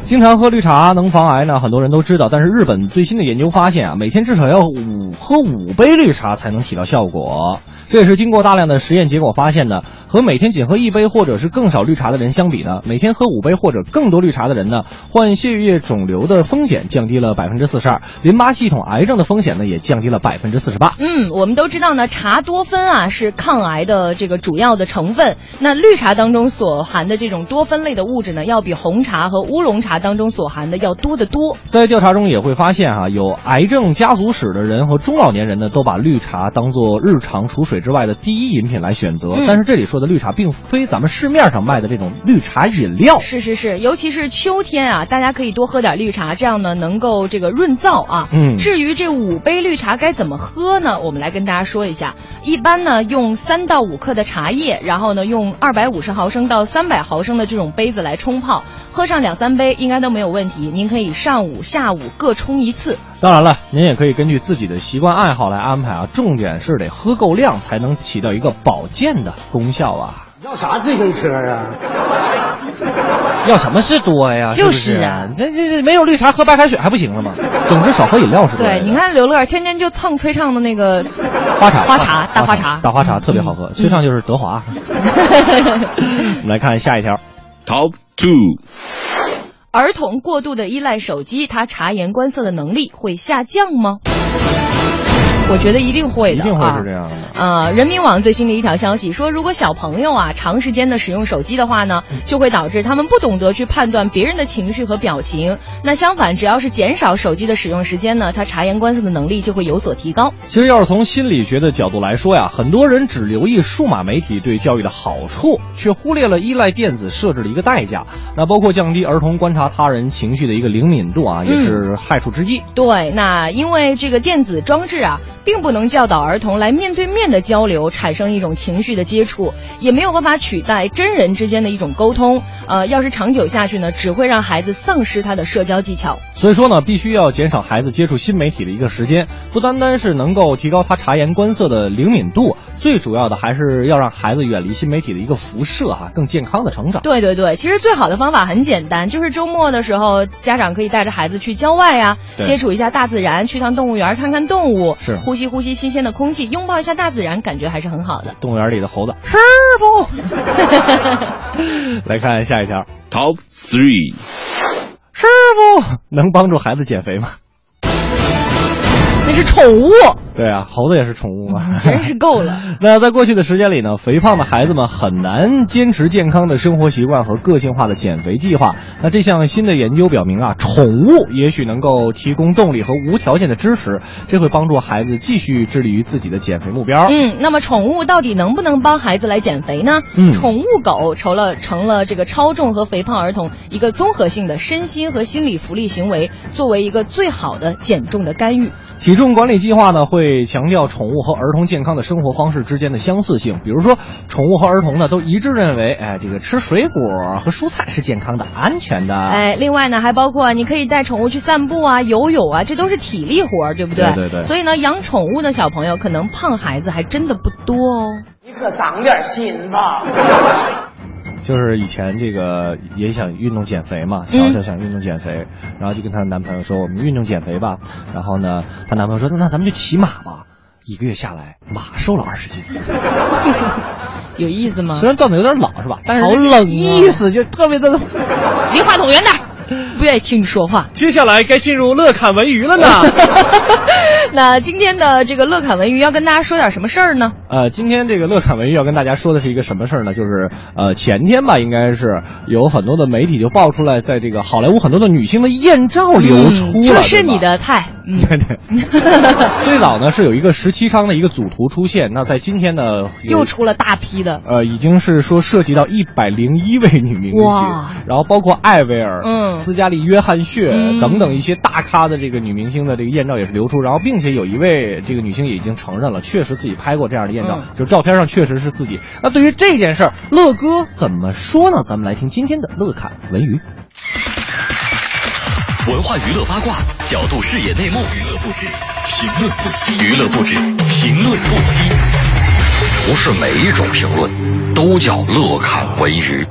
Speaker 4: 经常喝绿茶能防癌呢，很多人都知道。但是日本最新的研究发现啊，每天至少要五喝五杯绿茶才能起到效果。这也是经过大量的实验结果发现的。和每天仅喝一杯或者是更少绿茶的人相比呢，每天喝五杯或者更多绿茶的人呢，患血液肿瘤的风险降低了百分之四十二，淋巴系统癌症的风险呢也降低了百分之四十八。
Speaker 3: 嗯，我们都知道呢，茶多酚啊是抗癌的这个主要的成分。那绿茶当中所含的这种多酚类的物质呢，要比红茶和乌龙茶当中所含的要多得多。
Speaker 4: 在调查中也会发现啊，有癌症家族史的人和中老年人呢，都把绿茶当做日常储水之外的第一饮品来选择。
Speaker 3: 嗯
Speaker 4: 但是这里说的绿茶，并非咱们市面上卖的这种绿茶饮料。
Speaker 3: 是是是，尤其是秋天啊，大家可以多喝点绿茶，这样呢能够这个润燥啊。
Speaker 4: 嗯
Speaker 3: 至于这五杯绿茶该怎么喝呢？我们来跟大家说一下。一般呢用三到五克的茶叶，然后呢用二百五十毫升到三百毫升的这种杯子来冲泡，喝上两三杯应该都没有问题。您可以上午、下午各冲一次。
Speaker 4: 当然了，您也可以根据自己的习惯爱好来安排啊，重点是得喝够量，才能起到一个保健的功效啊。
Speaker 12: 要啥自行车啊？
Speaker 4: 要什么是多呀？
Speaker 3: 就是
Speaker 4: 不
Speaker 3: 啊
Speaker 4: 这这这没有绿茶喝白开水还不行了吗？总之少喝饮料是吧？
Speaker 3: 对，你看刘乐天天就蹭崔畅的那个
Speaker 4: 花茶，
Speaker 3: 花茶大花茶，
Speaker 4: 大花茶特别好喝。崔畅就是德华。[laughs] 我们来看下一条
Speaker 7: ，Top Two。
Speaker 3: 儿童过度的依赖手机，他察言观色的能力会下降吗？我觉得一定会的，
Speaker 4: 一定会
Speaker 3: 啊
Speaker 4: 是这样的。
Speaker 3: 呃，人民网最新的一条消息说，如果小朋友啊长时间的使用手机的话呢，就会导致他们不懂得去判断别人的情绪和表情。那相反，只要是减少手机的使用时间呢，他察言观色的能力就会有所提高。
Speaker 4: 其实要是从心理学的角度来说呀，很多人只留意数码媒体对教育的好处，却忽略了依赖电子设置的一个代价。那包括降低儿童观察他人情绪的一个灵敏度啊，也是害处之一。
Speaker 3: 对，那因为这个电子装置啊，并不能教导儿童来面对面的交流，产生一种情绪的接触，也没有办法取代真人之间的一种沟通。呃，要是长久下去呢，只会让孩子丧失他的社交技巧。
Speaker 4: 所以说呢，必须要减少孩子接触新媒体的一个时间，不单单是能够提高他察言观色的灵敏度，最主要的还是要让孩子远离新媒体的一个辐射啊，更健康的成长。
Speaker 3: 对对对，其实最好的方法很简单，就是周末的时候，家长可以带着孩子去郊外呀、
Speaker 4: 对
Speaker 3: 接触一下大自然，去趟动物园看看动物，
Speaker 4: 是
Speaker 3: 呼吸呼吸新鲜的空气，拥抱一下大自然，感觉还是很好的。
Speaker 4: 动物园里的猴子，师傅。[laughs] 来看下一条
Speaker 7: Top Three，
Speaker 4: 师傅能帮助孩子减肥吗？
Speaker 3: 那是宠物，
Speaker 4: 对啊，猴子也是宠物嘛，
Speaker 3: 真是够了。[laughs]
Speaker 4: 那在过去的时间里呢，肥胖的孩子们很难坚持健康的生活习惯和个性化的减肥计划。那这项新的研究表明啊，宠物也许能够提供动力和无条件的支持，这会帮助孩子继续致力于自己的减肥目标。
Speaker 3: 嗯，那么宠物到底能不能帮孩子来减肥呢？
Speaker 4: 嗯
Speaker 3: 宠物狗成了成了这个超重和肥胖儿童一个综合性的身心和心理福利行为，作为一个最好的减重的干预。
Speaker 4: 体重管理计划呢，会会强调宠物和儿童健康的生活方式之间的相似性，比如说，宠物和儿童呢都一致认为，哎，这个吃水果和蔬菜是健康的、安全的。
Speaker 3: 哎，另外呢，还包括你可以带宠物去散步啊、游泳啊，这都是体力活，对不对？
Speaker 4: 对对对
Speaker 3: 所以呢，养宠物的小朋友，可能胖孩子还真的不多哦。
Speaker 11: 你可长点心吧。
Speaker 4: 就是以前这个也想运动减肥嘛，小小想运动减肥，然后就跟她男朋友说我们运动减肥吧，然后呢，她男朋友说那咱们就骑马吧，一个月下来马瘦了二十斤，[laughs]
Speaker 3: 有意思吗？
Speaker 4: 虽然段子有点老是吧，但是
Speaker 3: 好冷啊
Speaker 4: 意思就特别的。
Speaker 3: 离话筒远点儿，不愿意听你说话。
Speaker 4: 接下来该进入乐侃文娱了呢。[laughs]
Speaker 3: 那今天的这个乐侃文娱要跟大家说点什么事儿呢？
Speaker 4: 呃，今天这个乐侃文娱要跟大家说的是一个什么事儿呢？就是呃前天吧，应该是有很多的媒体就爆出来，在这个好莱坞很多的女星的艳照流出了，
Speaker 3: 嗯这是你的菜。嗯，
Speaker 4: 对 [laughs] 对，[laughs] 最早呢是有一个十七张的一个组图出现，那在今天呢
Speaker 3: 又出了大批的。
Speaker 4: 呃，已经是说涉及到一百零一位女明星，然后包括艾薇儿、
Speaker 3: 嗯
Speaker 4: 斯嘉丽·约翰逊
Speaker 3: 嗯
Speaker 4: 等等一些大咖的这个女明星的这个艳照也是流出，然后并且有一位这个女星也已经承认了，确实自己拍过这样的艳照，
Speaker 3: 嗯
Speaker 4: 就是照片上确实是自己。那对于这件事儿，乐哥怎么说呢？咱们来听今天的乐侃文娱。
Speaker 1: 文化娱乐八卦，角度视野内幕，娱乐不止，评论不息，娱乐不止，评论不息。
Speaker 12: 不是每一种评论都叫乐侃文娱。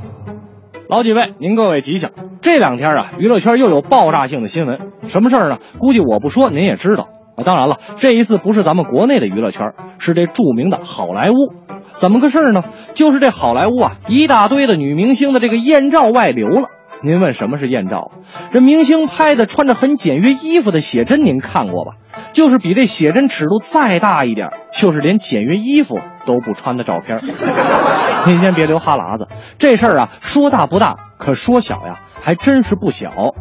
Speaker 4: 老几位，您各位吉祥！这两天啊，娱乐圈又有爆炸性的新闻，什么事儿呢？估计我不说您也知道啊。当然了，这一次不是咱们国内的娱乐圈，是这著名的好莱坞。怎么个事儿呢？就是这好莱坞啊，一大堆的女明星的这个艳照外流了。您问什么是艳照？这明星拍的穿着很简约衣服的写真，您看过吧？就是比这写真尺度再大一点，就是连简约衣服都不穿的照片。[laughs] 您先别流哈喇子，这事儿啊，说大不大，可说小呀，还真是不小。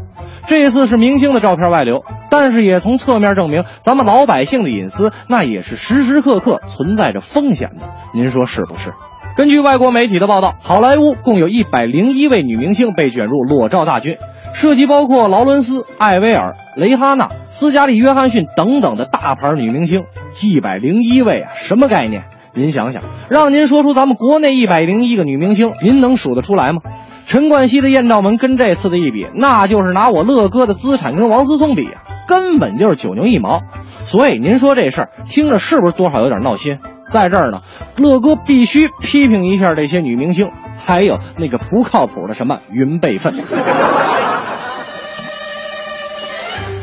Speaker 4: 这次是明星的照片外流，但是也从侧面证明，咱们老百姓的隐私那也是时时刻刻存在着风险的。您说是不是？根据外国媒体的报道，好莱坞共有一百零一位女明星被卷入裸照大军，涉及包括劳伦斯、艾薇儿、蕾哈娜、斯嘉丽·约翰逊等等的大牌女明星，一百零一位啊，什么概念？您想想，让您说出咱们国内一百零一个女明星，您能数得出来吗？陈冠希的艳照门跟这次的一比，那就是拿我乐哥的资产跟王思聪比啊，根本就是九牛一毛。所以您说这事儿听着是不是多少有点闹心？在这儿呢，乐哥必须批评一下这些女明星，还有那个不靠谱的什么云备份。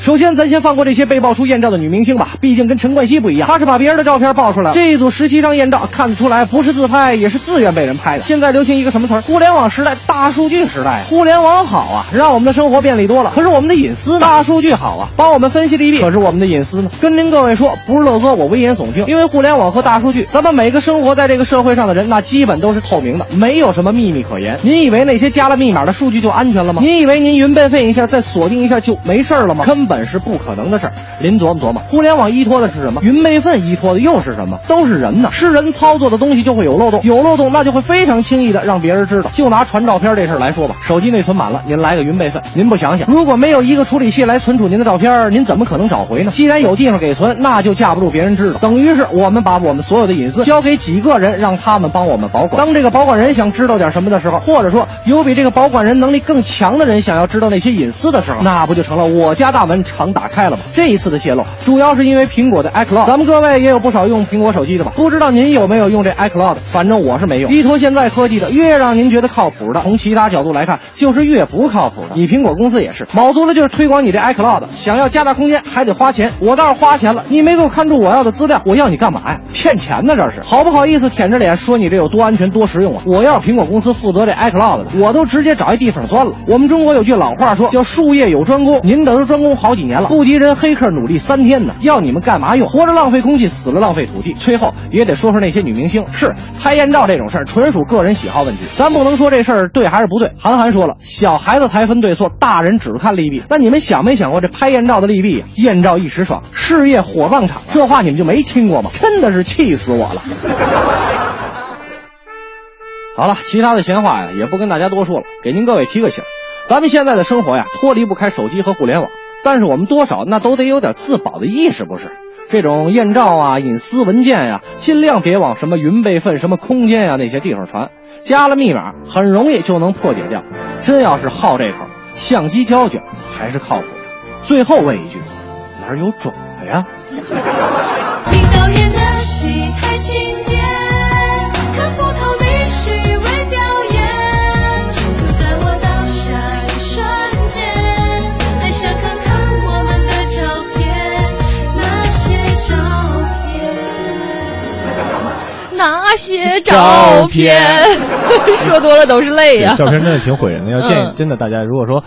Speaker 4: 首先，咱先放过这些被爆出艳照的女明星吧，毕竟跟陈冠希不一样，她是把别人的照片爆出来。这一组十七张艳照看得出来，不是自拍，也是自愿被人拍的。现在流行一个什么词儿？互联网时代，大数据时代。互联网好啊，让我们的生活便利多了。可是我们的隐私呢？大数据好啊，帮我们分析利弊。可是我们的隐私呢？跟您各位说，不是乐哥我危言耸听，因为互联网和大数据，咱们每个生活在这个社会上的人，那基本都是透明的，没有什么秘密可言。您以为那些加了密码的数据就安全了吗？您以为您云备份一下，再锁定一下就没事儿了吗？根本本是不可能的事儿。您琢磨琢磨，互联网依托的是什么？云备份依托的又是什么？都是人呐，是人操作的东西就会有漏洞，有漏洞那就会非常轻易的让别人知道。就拿传照片这事儿来说吧，手机内存满了，您来个云备份，您不想想，如果没有一个处理器来存储您的照片，您怎么可能找回呢？既然有地方给存，那就架不住别人知道，等于是我们把我们所有的隐私交给几个人，让他们帮我们保管。当这个保管人想知道点什么的时候，或者说有比这个保管人能力更强的人想要知道那些隐私的时候，那不就成了我家大门常打开了吗？这一次的泄露，主要是因为苹果的 iCloud。咱们各位也有不少用苹果手机的吧？不知道您有没有用这 iCloud？反正我是没用。依托现在科技的，越让您觉得靠谱的，从其他角度来看，就是越不靠谱的。你苹果公司也是，卯足了劲儿推广你这 iCloud，想要加大空间还得花钱。我倒是花钱了，你没给我看住我要的资料，我要你干嘛呀？骗钱呢这是？好不好意思舔着脸说你这有多安全多实用啊？我要是苹果公司负责这 iCloud 的，我都直接找一地方钻了。我们中国有句老话说，叫术业有专攻，您等着专攻好几年了，不敌人黑客努力三天呢，要你们干嘛用？活着浪费空气，死了浪费土地。最后也得说说那些女明星，是拍艳照这种事儿，纯属个人喜好问题，咱不能说这事儿对还是不对。韩寒说了，小孩子才分对错，大人只看利弊。那你们想没想过这拍艳照的利弊啊？艳照一时爽，事业火葬场，这话你们就没听过吗？真的是气死我了。[laughs] 好了，其他的闲话呀，也不跟大家多说了，给您各位提个醒，咱们现在的生活呀，脱离不开手机和互联网，但是我们多少那都得有点自保的意识，不是？
Speaker 13: 这种艳照啊、隐私文件呀、尽量别往什么云备份、什么空间呀那些地方传，加了密码很容易就能破解掉。真要是好这口，相机胶卷还是靠谱的。最后问一句，哪儿有种子呀？[laughs]
Speaker 5: 听导演的戏太经典，些照片，[laughs]
Speaker 3: 说多了都是泪呀、
Speaker 4: 照片真的挺毁人的。要建议
Speaker 3: 嗯
Speaker 4: 真的大家，如果说。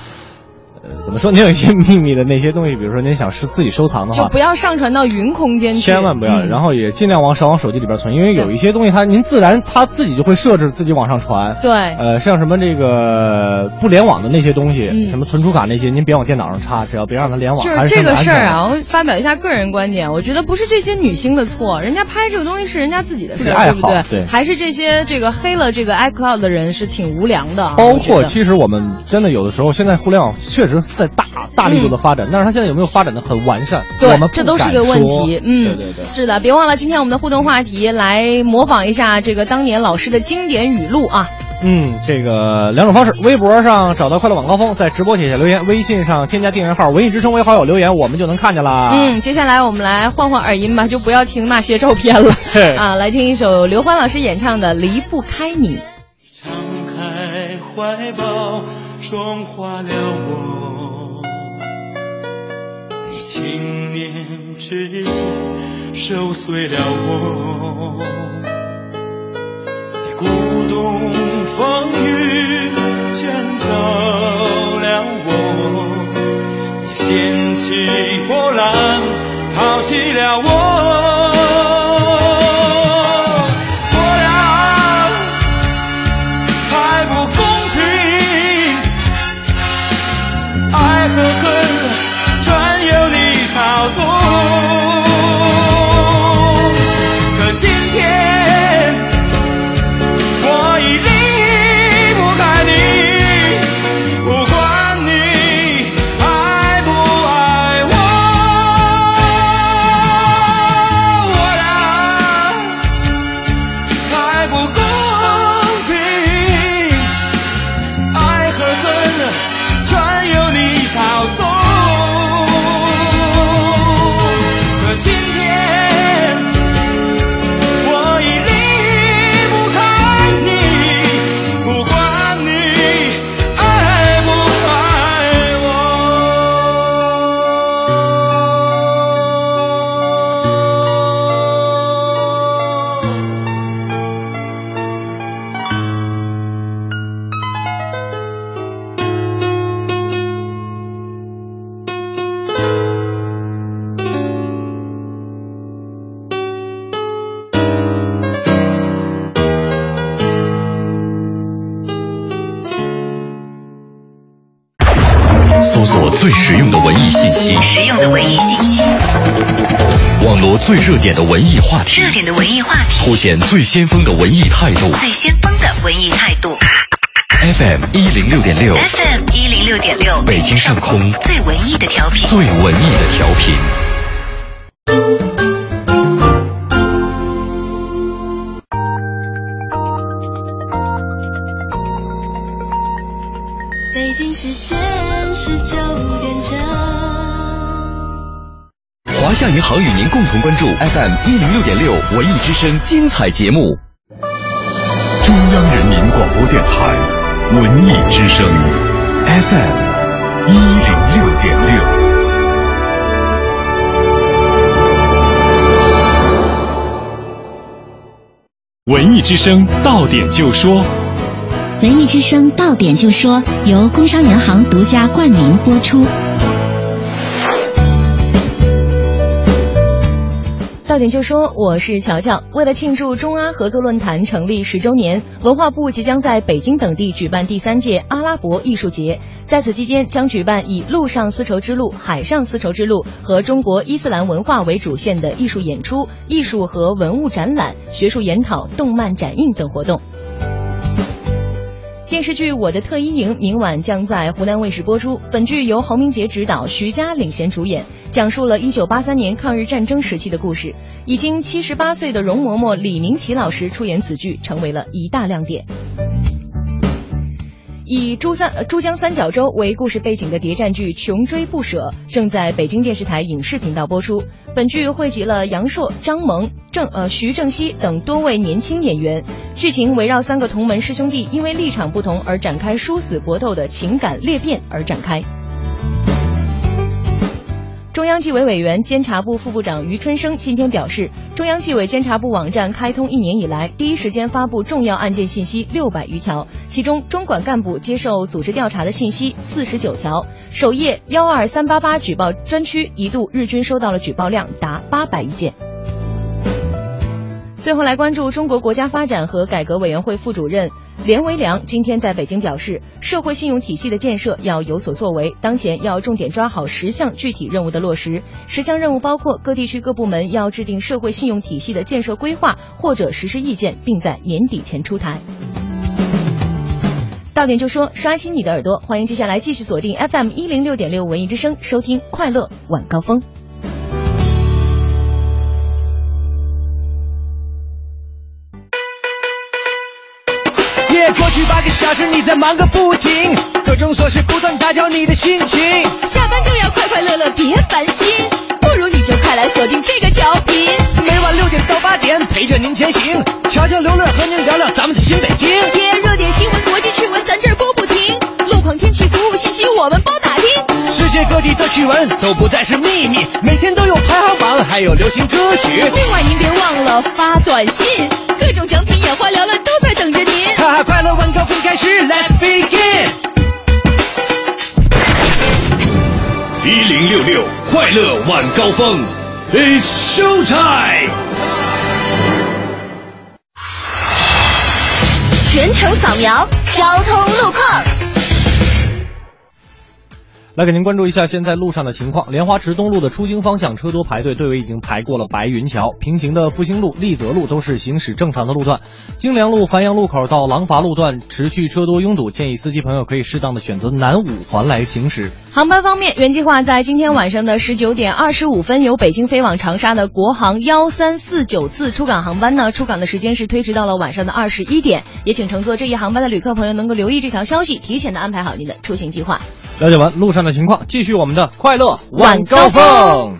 Speaker 4: 呃，怎么说？您有一些秘密的那些东西，比如说您想是自己收藏的话，
Speaker 3: 就不要上传到云空间去，
Speaker 4: 千万不要，
Speaker 3: 嗯
Speaker 4: 然后也尽量往少往手机里边存，因为有一些东西它您自然它自己就会设置自己往上传。
Speaker 3: 对
Speaker 4: 呃，像什么这个不联网的那些东西，
Speaker 3: 嗯
Speaker 4: 什么存储卡那些，您别往电脑上插，只要别让它联网。
Speaker 3: 就是这个事儿啊，我发表一下个人观点，我觉得不是这些女星的错，人家拍这个东西是人家自己的事
Speaker 4: 爱好
Speaker 3: 对不对？
Speaker 4: 对
Speaker 3: 还是这些这个黑了这个 iCloud 的人是挺无良的啊。
Speaker 4: 包括其实我们真的有的时候，现在互联网确实在大大力度的发展，但是它现在有没有发展的很完善？我们
Speaker 3: 对，这都是个问题。嗯，
Speaker 4: 对对对。
Speaker 3: 是的，别忘了今天我们的互动话题，来模仿一下这个当年老师的经典语录啊。
Speaker 4: 嗯，这个两种方式：微博上找到快乐晚高峰，在直播底下留言；微信上添加订阅号“文艺之声”为好友留言，我们就能看见啦。
Speaker 3: 嗯，接下来我们来换换耳音吧，就不要听那些照片了 [laughs] 啊，来听一首刘欢老师演唱的《离不开你》。
Speaker 9: 敞开怀抱，融化了我。青年之间，揉碎了我。你鼓动风雨，卷走了我。你掀起波
Speaker 1: 澜，点的文艺话题，
Speaker 14: 热点的文艺话题，
Speaker 1: 凸显最先锋的文艺态度。
Speaker 14: 最先锋的文艺态度。
Speaker 1: FM 一零六点六
Speaker 14: ，FM 一零六点六，
Speaker 1: 北京上空
Speaker 14: 最文艺的调频，
Speaker 1: 最文艺的调频。华夏银行与您共同关注 FM 一零六点六文艺之声精彩节目。
Speaker 15: 中央人民广播电台文艺之声 FM 一零六点六。文艺之声到点就说，
Speaker 10: 文艺之声到点就说由工商银行独家冠名播出。
Speaker 3: 点就说，我是乔乔。为了庆祝中阿合作论坛成立十周年，文化部即将在北京等地举办第三届阿拉伯艺术节。在此期间，将举办以陆上丝绸之路、海上丝绸之路和中国伊斯兰文化为主线的艺术演出、艺术和文物展览、学术研讨、动漫展映等活动。电视剧《我的特一营》明晚将在湖南卫视播出。本剧由侯明杰执导，徐佳领衔主演，讲述了一九八三年抗日战争时期的故事。已经七十八岁的容嬷嬷李明启老师出演此剧，成为了一大亮点。以珠三呃珠江三角洲为故事背景的谍战剧《穷追不舍》正在北京电视台影视频道播出。本剧汇集了杨烁、张萌、郑呃徐正熙等多位年轻演员，剧情围绕三个同门师兄弟因为立场不同而展开殊死搏斗的情感裂变而展开。中央纪委委员、监察部副部长于春生今天表示，中央纪委监察部网站开通一年以来，第一时间发布重要案件信息六百余条，其中中管干部接受组织调查的信息四十九条。首页幺二三八八举报专区一度日均收到了举报量达八百余件。最后来关注中国国家发展和改革委员会副主任连维良今天在北京表示，社会信用体系的建设要有所作为，当前要重点抓好十项具体任务的落实。十项任务包括各地区各部门要制定社会信用体系的建设规划或者实施意见，并在年底前出台。到点就说，刷新你的耳朵，欢迎接下来继续锁定 FM 一零六点六文艺之声，收听快乐晚高峰。
Speaker 16: 去八个小时，你在忙个不停，各种琐事不断打搅你的心情。
Speaker 5: 下班就要快快乐乐，别烦心，不如你就快来锁定这个调频。
Speaker 16: 每晚六点到八点，陪着您前行，悄悄刘乐和您聊聊咱们的新北京。
Speaker 5: 耶，热点新闻、国际趣闻，咱这儿播不停。路况、天气、服务信息，我们包打听。
Speaker 16: 世界各地的趣闻都不再是秘密，每天都有排行榜，还有流行歌曲。
Speaker 5: 另外，您别忘了发短信，各种奖品眼花缭乱都在等着您。
Speaker 16: 晚高峰开始，Let's begin。
Speaker 15: 一零六六快乐晚高峰，It's show time。
Speaker 14: 全程扫描交通路况。
Speaker 4: 来给您关注一下现在路上的情况。莲花池东路的出京方向车多排队，队尾已经排过了白云桥。平行的复兴路、丽泽路都是行驶正常的路段。京良路繁阳路口到廊坊路段持续车多拥堵，建议司机朋友可以适当的选择南五环来行驶。
Speaker 3: 航班方面，原计划在今天晚上的十九点二十五分由北京飞往长沙的国航幺三四九次出港航班呢，出港的时间是推迟到了晚上的二十一点。也请乘坐这一航班的旅客朋友能够留意这条消息，提前的安排好您的出行计划。
Speaker 4: 了解完路上的情况，继续我们的快乐
Speaker 3: 晚高峰。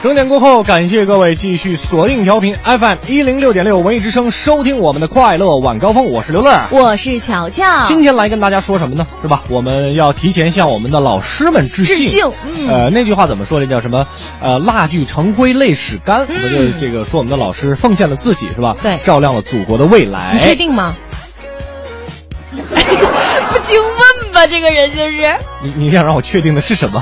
Speaker 4: 整点过后，感谢各位继续锁定调频 FM 一零六点六文艺之声，收听我们的快乐晚高峰。我是刘乐，
Speaker 3: 我是巧巧。
Speaker 4: 今天来跟大家说什么呢？是吧？我们要提前向我们的老师们致敬。
Speaker 3: 致敬。嗯。
Speaker 4: 呃，那句话怎么说的？叫什么？呃，蜡炬成灰泪始干。就这个说我们的老师奉献了自己是吧？
Speaker 3: 对。
Speaker 4: 照亮了祖国的未来。
Speaker 3: 你确定吗？[laughs] 不经问吧，这个人就是。
Speaker 4: 你你想让我确定的是什么？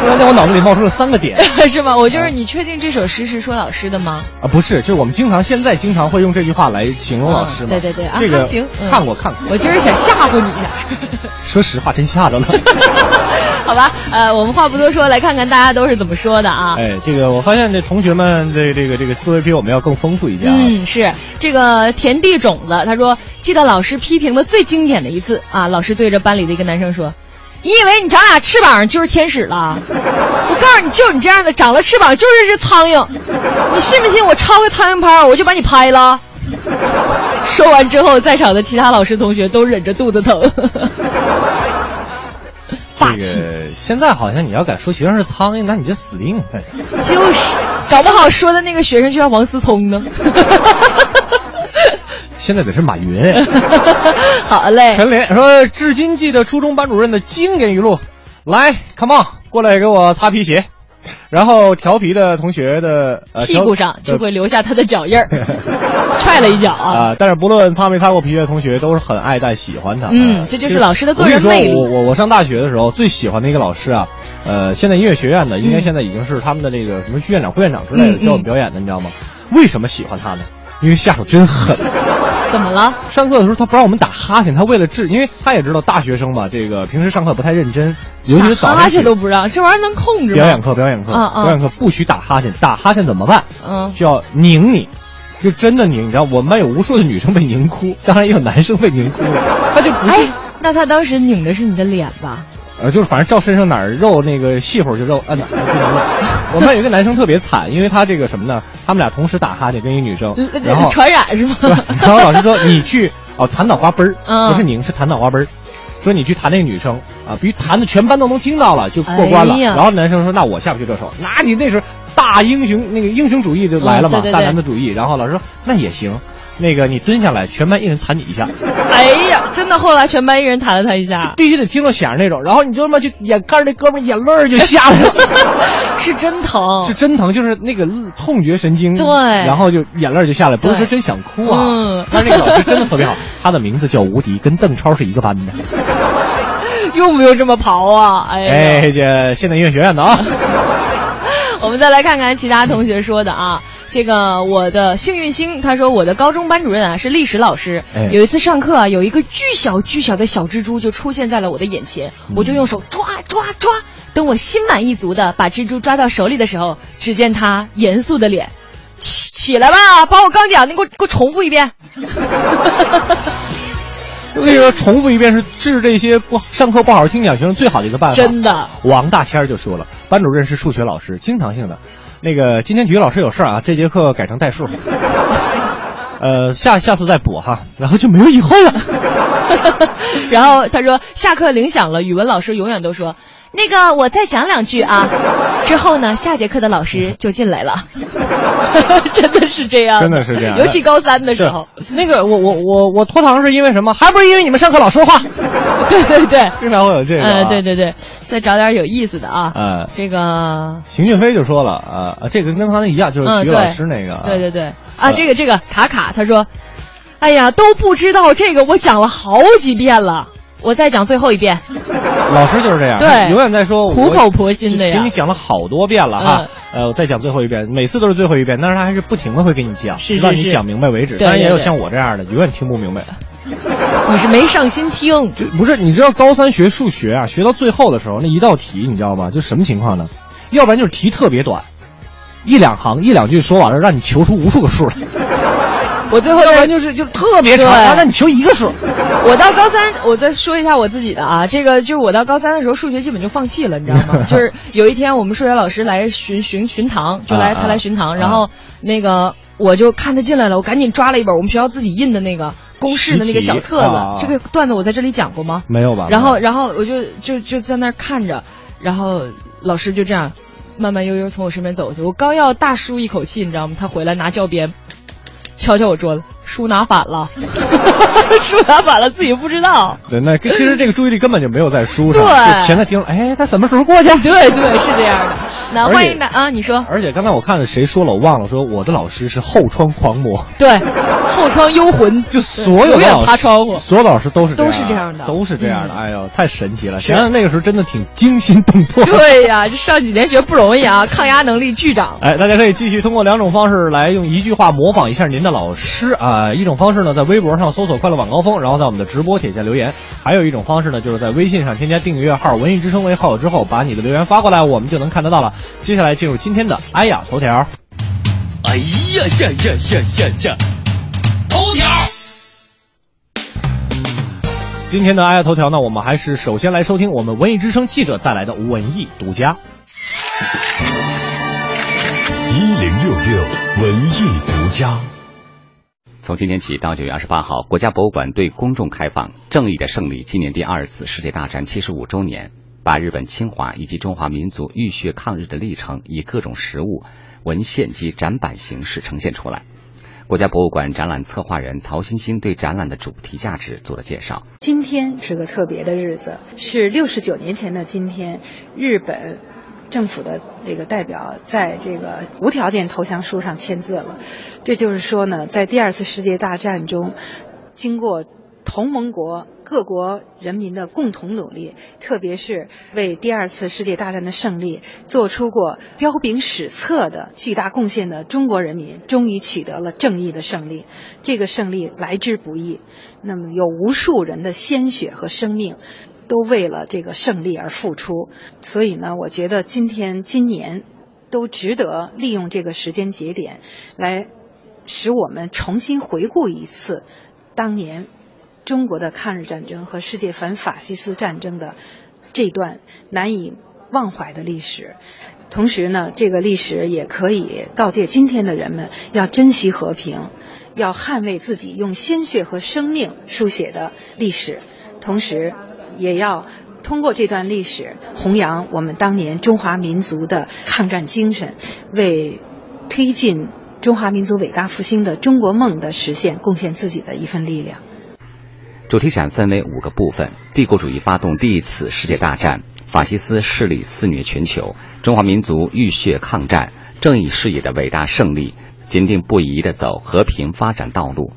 Speaker 4: 突然在我脑子里冒出了三个点，[laughs]
Speaker 3: 是吗？我就是你确定这首诗是说老师的吗？
Speaker 4: 啊，不是，就是我们经常现在经常会用这句话来形容老师嘛。
Speaker 3: 对对对，
Speaker 4: 这个
Speaker 3: 行，
Speaker 4: 看过看过。
Speaker 3: 我就是想吓唬你一下。
Speaker 4: 说实话，真吓着了。[laughs]
Speaker 3: 好吧，呃，我们话不多说，来看看大家都是怎么说的啊。
Speaker 4: 哎，这个我发现这同学们这这个这个思维比我们要更丰富一些啊。
Speaker 3: 嗯，是这个田地种子，他说记得老师批评的最经典的一次啊，老师对着班里的一个男生说。你以为你长俩翅膀就是天使了？我告诉你，就你这样的，长了翅膀就是只苍蝇。你信不信我抄个苍蝇拍，我就把你拍了？说完之后，在场的其他老师同学都忍着肚子疼。霸气！
Speaker 4: 这个现在好像你要敢说学生是苍蝇，那你就死定了。
Speaker 3: 就是，搞不好说的那个学生就像王思聪呢。[laughs] [laughs]
Speaker 4: 现在得是马云。
Speaker 3: 好嘞。
Speaker 4: 陈琳说：“至今记得初中班主任的经典语录，来，come on，过来给我擦皮鞋。” [laughs] 然后调皮的同学的呃
Speaker 3: 屁股上就会留下他的脚印儿，[laughs] 踹了一脚啊。[laughs]
Speaker 4: 啊！但是不论擦没擦过皮的同学，都是很爱戴、喜欢他。
Speaker 3: 嗯，这就是老师的个人魅力。
Speaker 4: 我我我上大学的时候最喜欢的一个老师啊，呃，现在音乐学院的，应该现在已经是他们的那个什么院长、副院长之类的，教我们表演的，你知道吗？为什么喜欢他呢？因为下手真狠。
Speaker 3: 怎么了？
Speaker 4: 上课的时候他不让我们打哈欠，他为了治，因为他也知道大学生嘛，这个平时上课不太认真，尤其是早
Speaker 3: 哈欠都不让，这玩意儿能控制吗？
Speaker 4: 表演课，表演课，
Speaker 3: 啊啊！
Speaker 4: 表演课不许打哈欠，打哈欠怎么办？
Speaker 3: 嗯，
Speaker 4: 就要拧你，就真的拧，你知道，我们班有无数的女生被拧哭，当然也有男生被拧哭的，他就不是。
Speaker 3: 哎，那他当时拧的是你的脸吧？
Speaker 4: 呃，就是反正照身上哪儿肉那个细乎就肉摁哪儿就能肉。我们班有一个男生特别惨，因为他这个什么呢？他们俩同时打哈欠跟一女生，然后
Speaker 3: 传染是吗？
Speaker 4: 然后老师说你去哦弹脑瓜崩儿，
Speaker 3: 嗯
Speaker 4: 不是拧是弹脑瓜崩儿，说你去弹那个女生啊，必须弹的全班都能听到了就过关了。
Speaker 3: 哎
Speaker 4: 然后男生说那我下不去这手，那你那时候大英雄那个英雄主义就来了嘛，
Speaker 3: 嗯对对对
Speaker 4: 大男子主义。然后老师说那也行，那个你蹲下来，全班一人弹你一下。
Speaker 3: 哎呀，真的，后来全班一人弹了他一下，
Speaker 4: 必须得听着响那种，然后你就他妈就眼看着那哥们儿眼泪儿就下来了，[laughs]
Speaker 3: 是真疼，
Speaker 4: 是真疼，就是那个痛觉神经，
Speaker 3: 对
Speaker 4: 然后就眼泪就下来，不是说真想哭啊。
Speaker 3: 嗯
Speaker 4: 但是那个老师真的特别好，[laughs] 他的名字叫吴迪，跟邓超是一个班的。
Speaker 3: 用不用这么刨啊？哎呀，
Speaker 4: 哎，这现代音乐学院的啊，[laughs]
Speaker 3: 我们再来看看其他同学说的啊。这个我的幸运星，他说我的高中班主任啊是历史老师。
Speaker 4: 哎
Speaker 3: 有一次上课啊，有一个巨小巨小的小蜘蛛就出现在了我的眼前，
Speaker 4: 嗯
Speaker 3: 我就用手抓抓抓。等我心满意足的把蜘蛛抓到手里的时候，只见他严肃的脸，起起来吧，把我刚讲的给我给我重复一遍。[laughs]
Speaker 4: 我跟你说，重复一遍是治这些不上课不好好听讲学生最好的一个办法。
Speaker 3: 真的，
Speaker 4: 王大仙儿就说了，班主任是数学老师，经常性的，那个今天体育老师有事儿啊，这节课改成代数。[laughs] 呃，下下次再补哈，然后就没有以后了。[laughs]
Speaker 3: 然后他说下课铃响了，语文老师永远都说那个我再讲两句啊。之后呢，下节课的老师就进来了，[laughs] 真的是这样，
Speaker 4: 真的是这样
Speaker 3: 尤其高三的时候，
Speaker 4: 那个我我我我拖堂是因为什么？还不是因为你们上课老说话。[laughs]
Speaker 3: 对对对，
Speaker 4: 经常会有这个、啊。
Speaker 3: 呃，对对对，再找点有意思的啊。
Speaker 4: 呃，
Speaker 3: 这个。
Speaker 4: 邢俊飞就说了啊、呃，这个跟刚才一样，就是
Speaker 3: 嗯，
Speaker 4: 体育老师那个。
Speaker 3: 对对对。啊，这个这个卡卡他说，哎呀，都不知道这个，我讲了好几遍了，我再讲最后一遍。
Speaker 4: 老师就是这样，
Speaker 3: 对
Speaker 4: 永远在说
Speaker 3: 苦口婆心的呀
Speaker 4: 给你讲了好多遍了哈。呃，我再讲最后一遍，每次都是最后一遍，但是他还是不停的会给你讲，
Speaker 3: 是是
Speaker 4: 直到你讲明白为止。当然也有像我这样的，永远听不明白。
Speaker 3: 你是没上心听，
Speaker 4: 就不是你知道高三学数学啊，学到最后的时候那一道题，你知道吗？就什么情况呢？要不然就是题特别短，一两行一两句说完了，让你求出无数个数来。
Speaker 3: 我最后
Speaker 4: 要不然就是就特别长，
Speaker 3: 对
Speaker 4: 让让你求一个数。
Speaker 3: 我到高三，我再说一下我自己的啊，这个就是我到高三的时候，数学基本就放弃了，你知道吗？[laughs] 就是有一天我们数学老师来巡巡巡堂，就来他来巡堂，
Speaker 4: 啊
Speaker 3: 然后那个我就看他进来了，我赶紧抓了一本我们学校自己印的那个公式的那个小册子。
Speaker 4: 啊
Speaker 3: 这个段子我在这里讲过吗？
Speaker 4: 没有吧？
Speaker 3: 然后然后我就就就在那儿看着，然后老师就这样慢慢悠悠从我身边走过去，我刚要大舒一口气，你知道吗？他回来拿教鞭。敲敲我桌子，书拿反了，[laughs] 书拿反了，自己不知道。
Speaker 4: 对，那其实这个注意力根本就没有在书上，
Speaker 3: 对
Speaker 4: 就全在盯。哎，他什么时候过去？
Speaker 3: 对对，是这样的。那欢迎的啊，你说
Speaker 4: 而且刚才我看了谁说了，我忘了说我的老师是后窗狂魔，
Speaker 3: 对，后窗幽魂，
Speaker 4: 就所有的老师
Speaker 3: 爬窗户，
Speaker 4: 所有老师都是
Speaker 3: 都是这样的
Speaker 4: 都是这样的。
Speaker 3: 嗯
Speaker 4: 哎呦，太神奇了！想想那个时候真的挺惊心动魄。
Speaker 3: 对呀，这上几年学不容易啊，[laughs] 抗压能力巨长。
Speaker 4: 哎，大家可以继续通过两种方式来用一句话模仿一下您的老师啊、一种方式呢，在微博上搜索“快乐晚高峰”，然后在我们的直播帖下留言；还有一种方式呢，就是在微信上添加订阅号“文艺之声”为好友之后，把你的留言发过来，我们就能看得到了。接下来进入今天的哎呀头条。
Speaker 1: 哎呀呀呀呀呀呀！头条。
Speaker 4: 今天的哎呀头条呢，我们还是首先来收听我们文艺之声记者带来的文艺独家。
Speaker 15: 一零六六文艺独家。
Speaker 17: 从今天起到九月二十八号，国家博物馆对公众开放。正义的胜利纪念第二次世界大战七十五周年，把日本侵华以及中华民族浴血抗日的历程，以各种实物、文献及展板形式呈现出来。国家博物馆展览策划人曹欣欣对展览的主题价值做了介绍。
Speaker 18: 今天是个特别的日子，是六十九年前的今天，日本政府的这个代表在这个无条件投降书上签字了。这就是说呢，在第二次世界大战中，经过同盟国各国人民的共同努力，特别是为第二次世界大战的胜利做出过彪炳史册的巨大贡献的中国人民，终于取得了正义的胜利。这个胜利来之不易，那么有无数人的鲜血和生命。都为了这个胜利而付出，所以呢，我觉得今天、今年都值得利用这个时间节点来使我们重新回顾一次当年中国的抗日战争和世界反法西斯战争的这段难以忘怀的历史。同时呢，这个历史也可以告诫今天的人们要珍惜和平，要捍卫自己用鲜血和生命书写的历史，同时也要通过这段历史弘扬我们当年中华民族的抗战精神，为推进中华民族伟大复兴的中国梦的实现贡献自己的一份力量。
Speaker 17: 主题展分为五个部分：帝国主义发动第一次世界大战。法西斯势力肆虐全球，中华民族浴血抗战，正义事业的伟大胜利，坚定不移地走和平发展道路。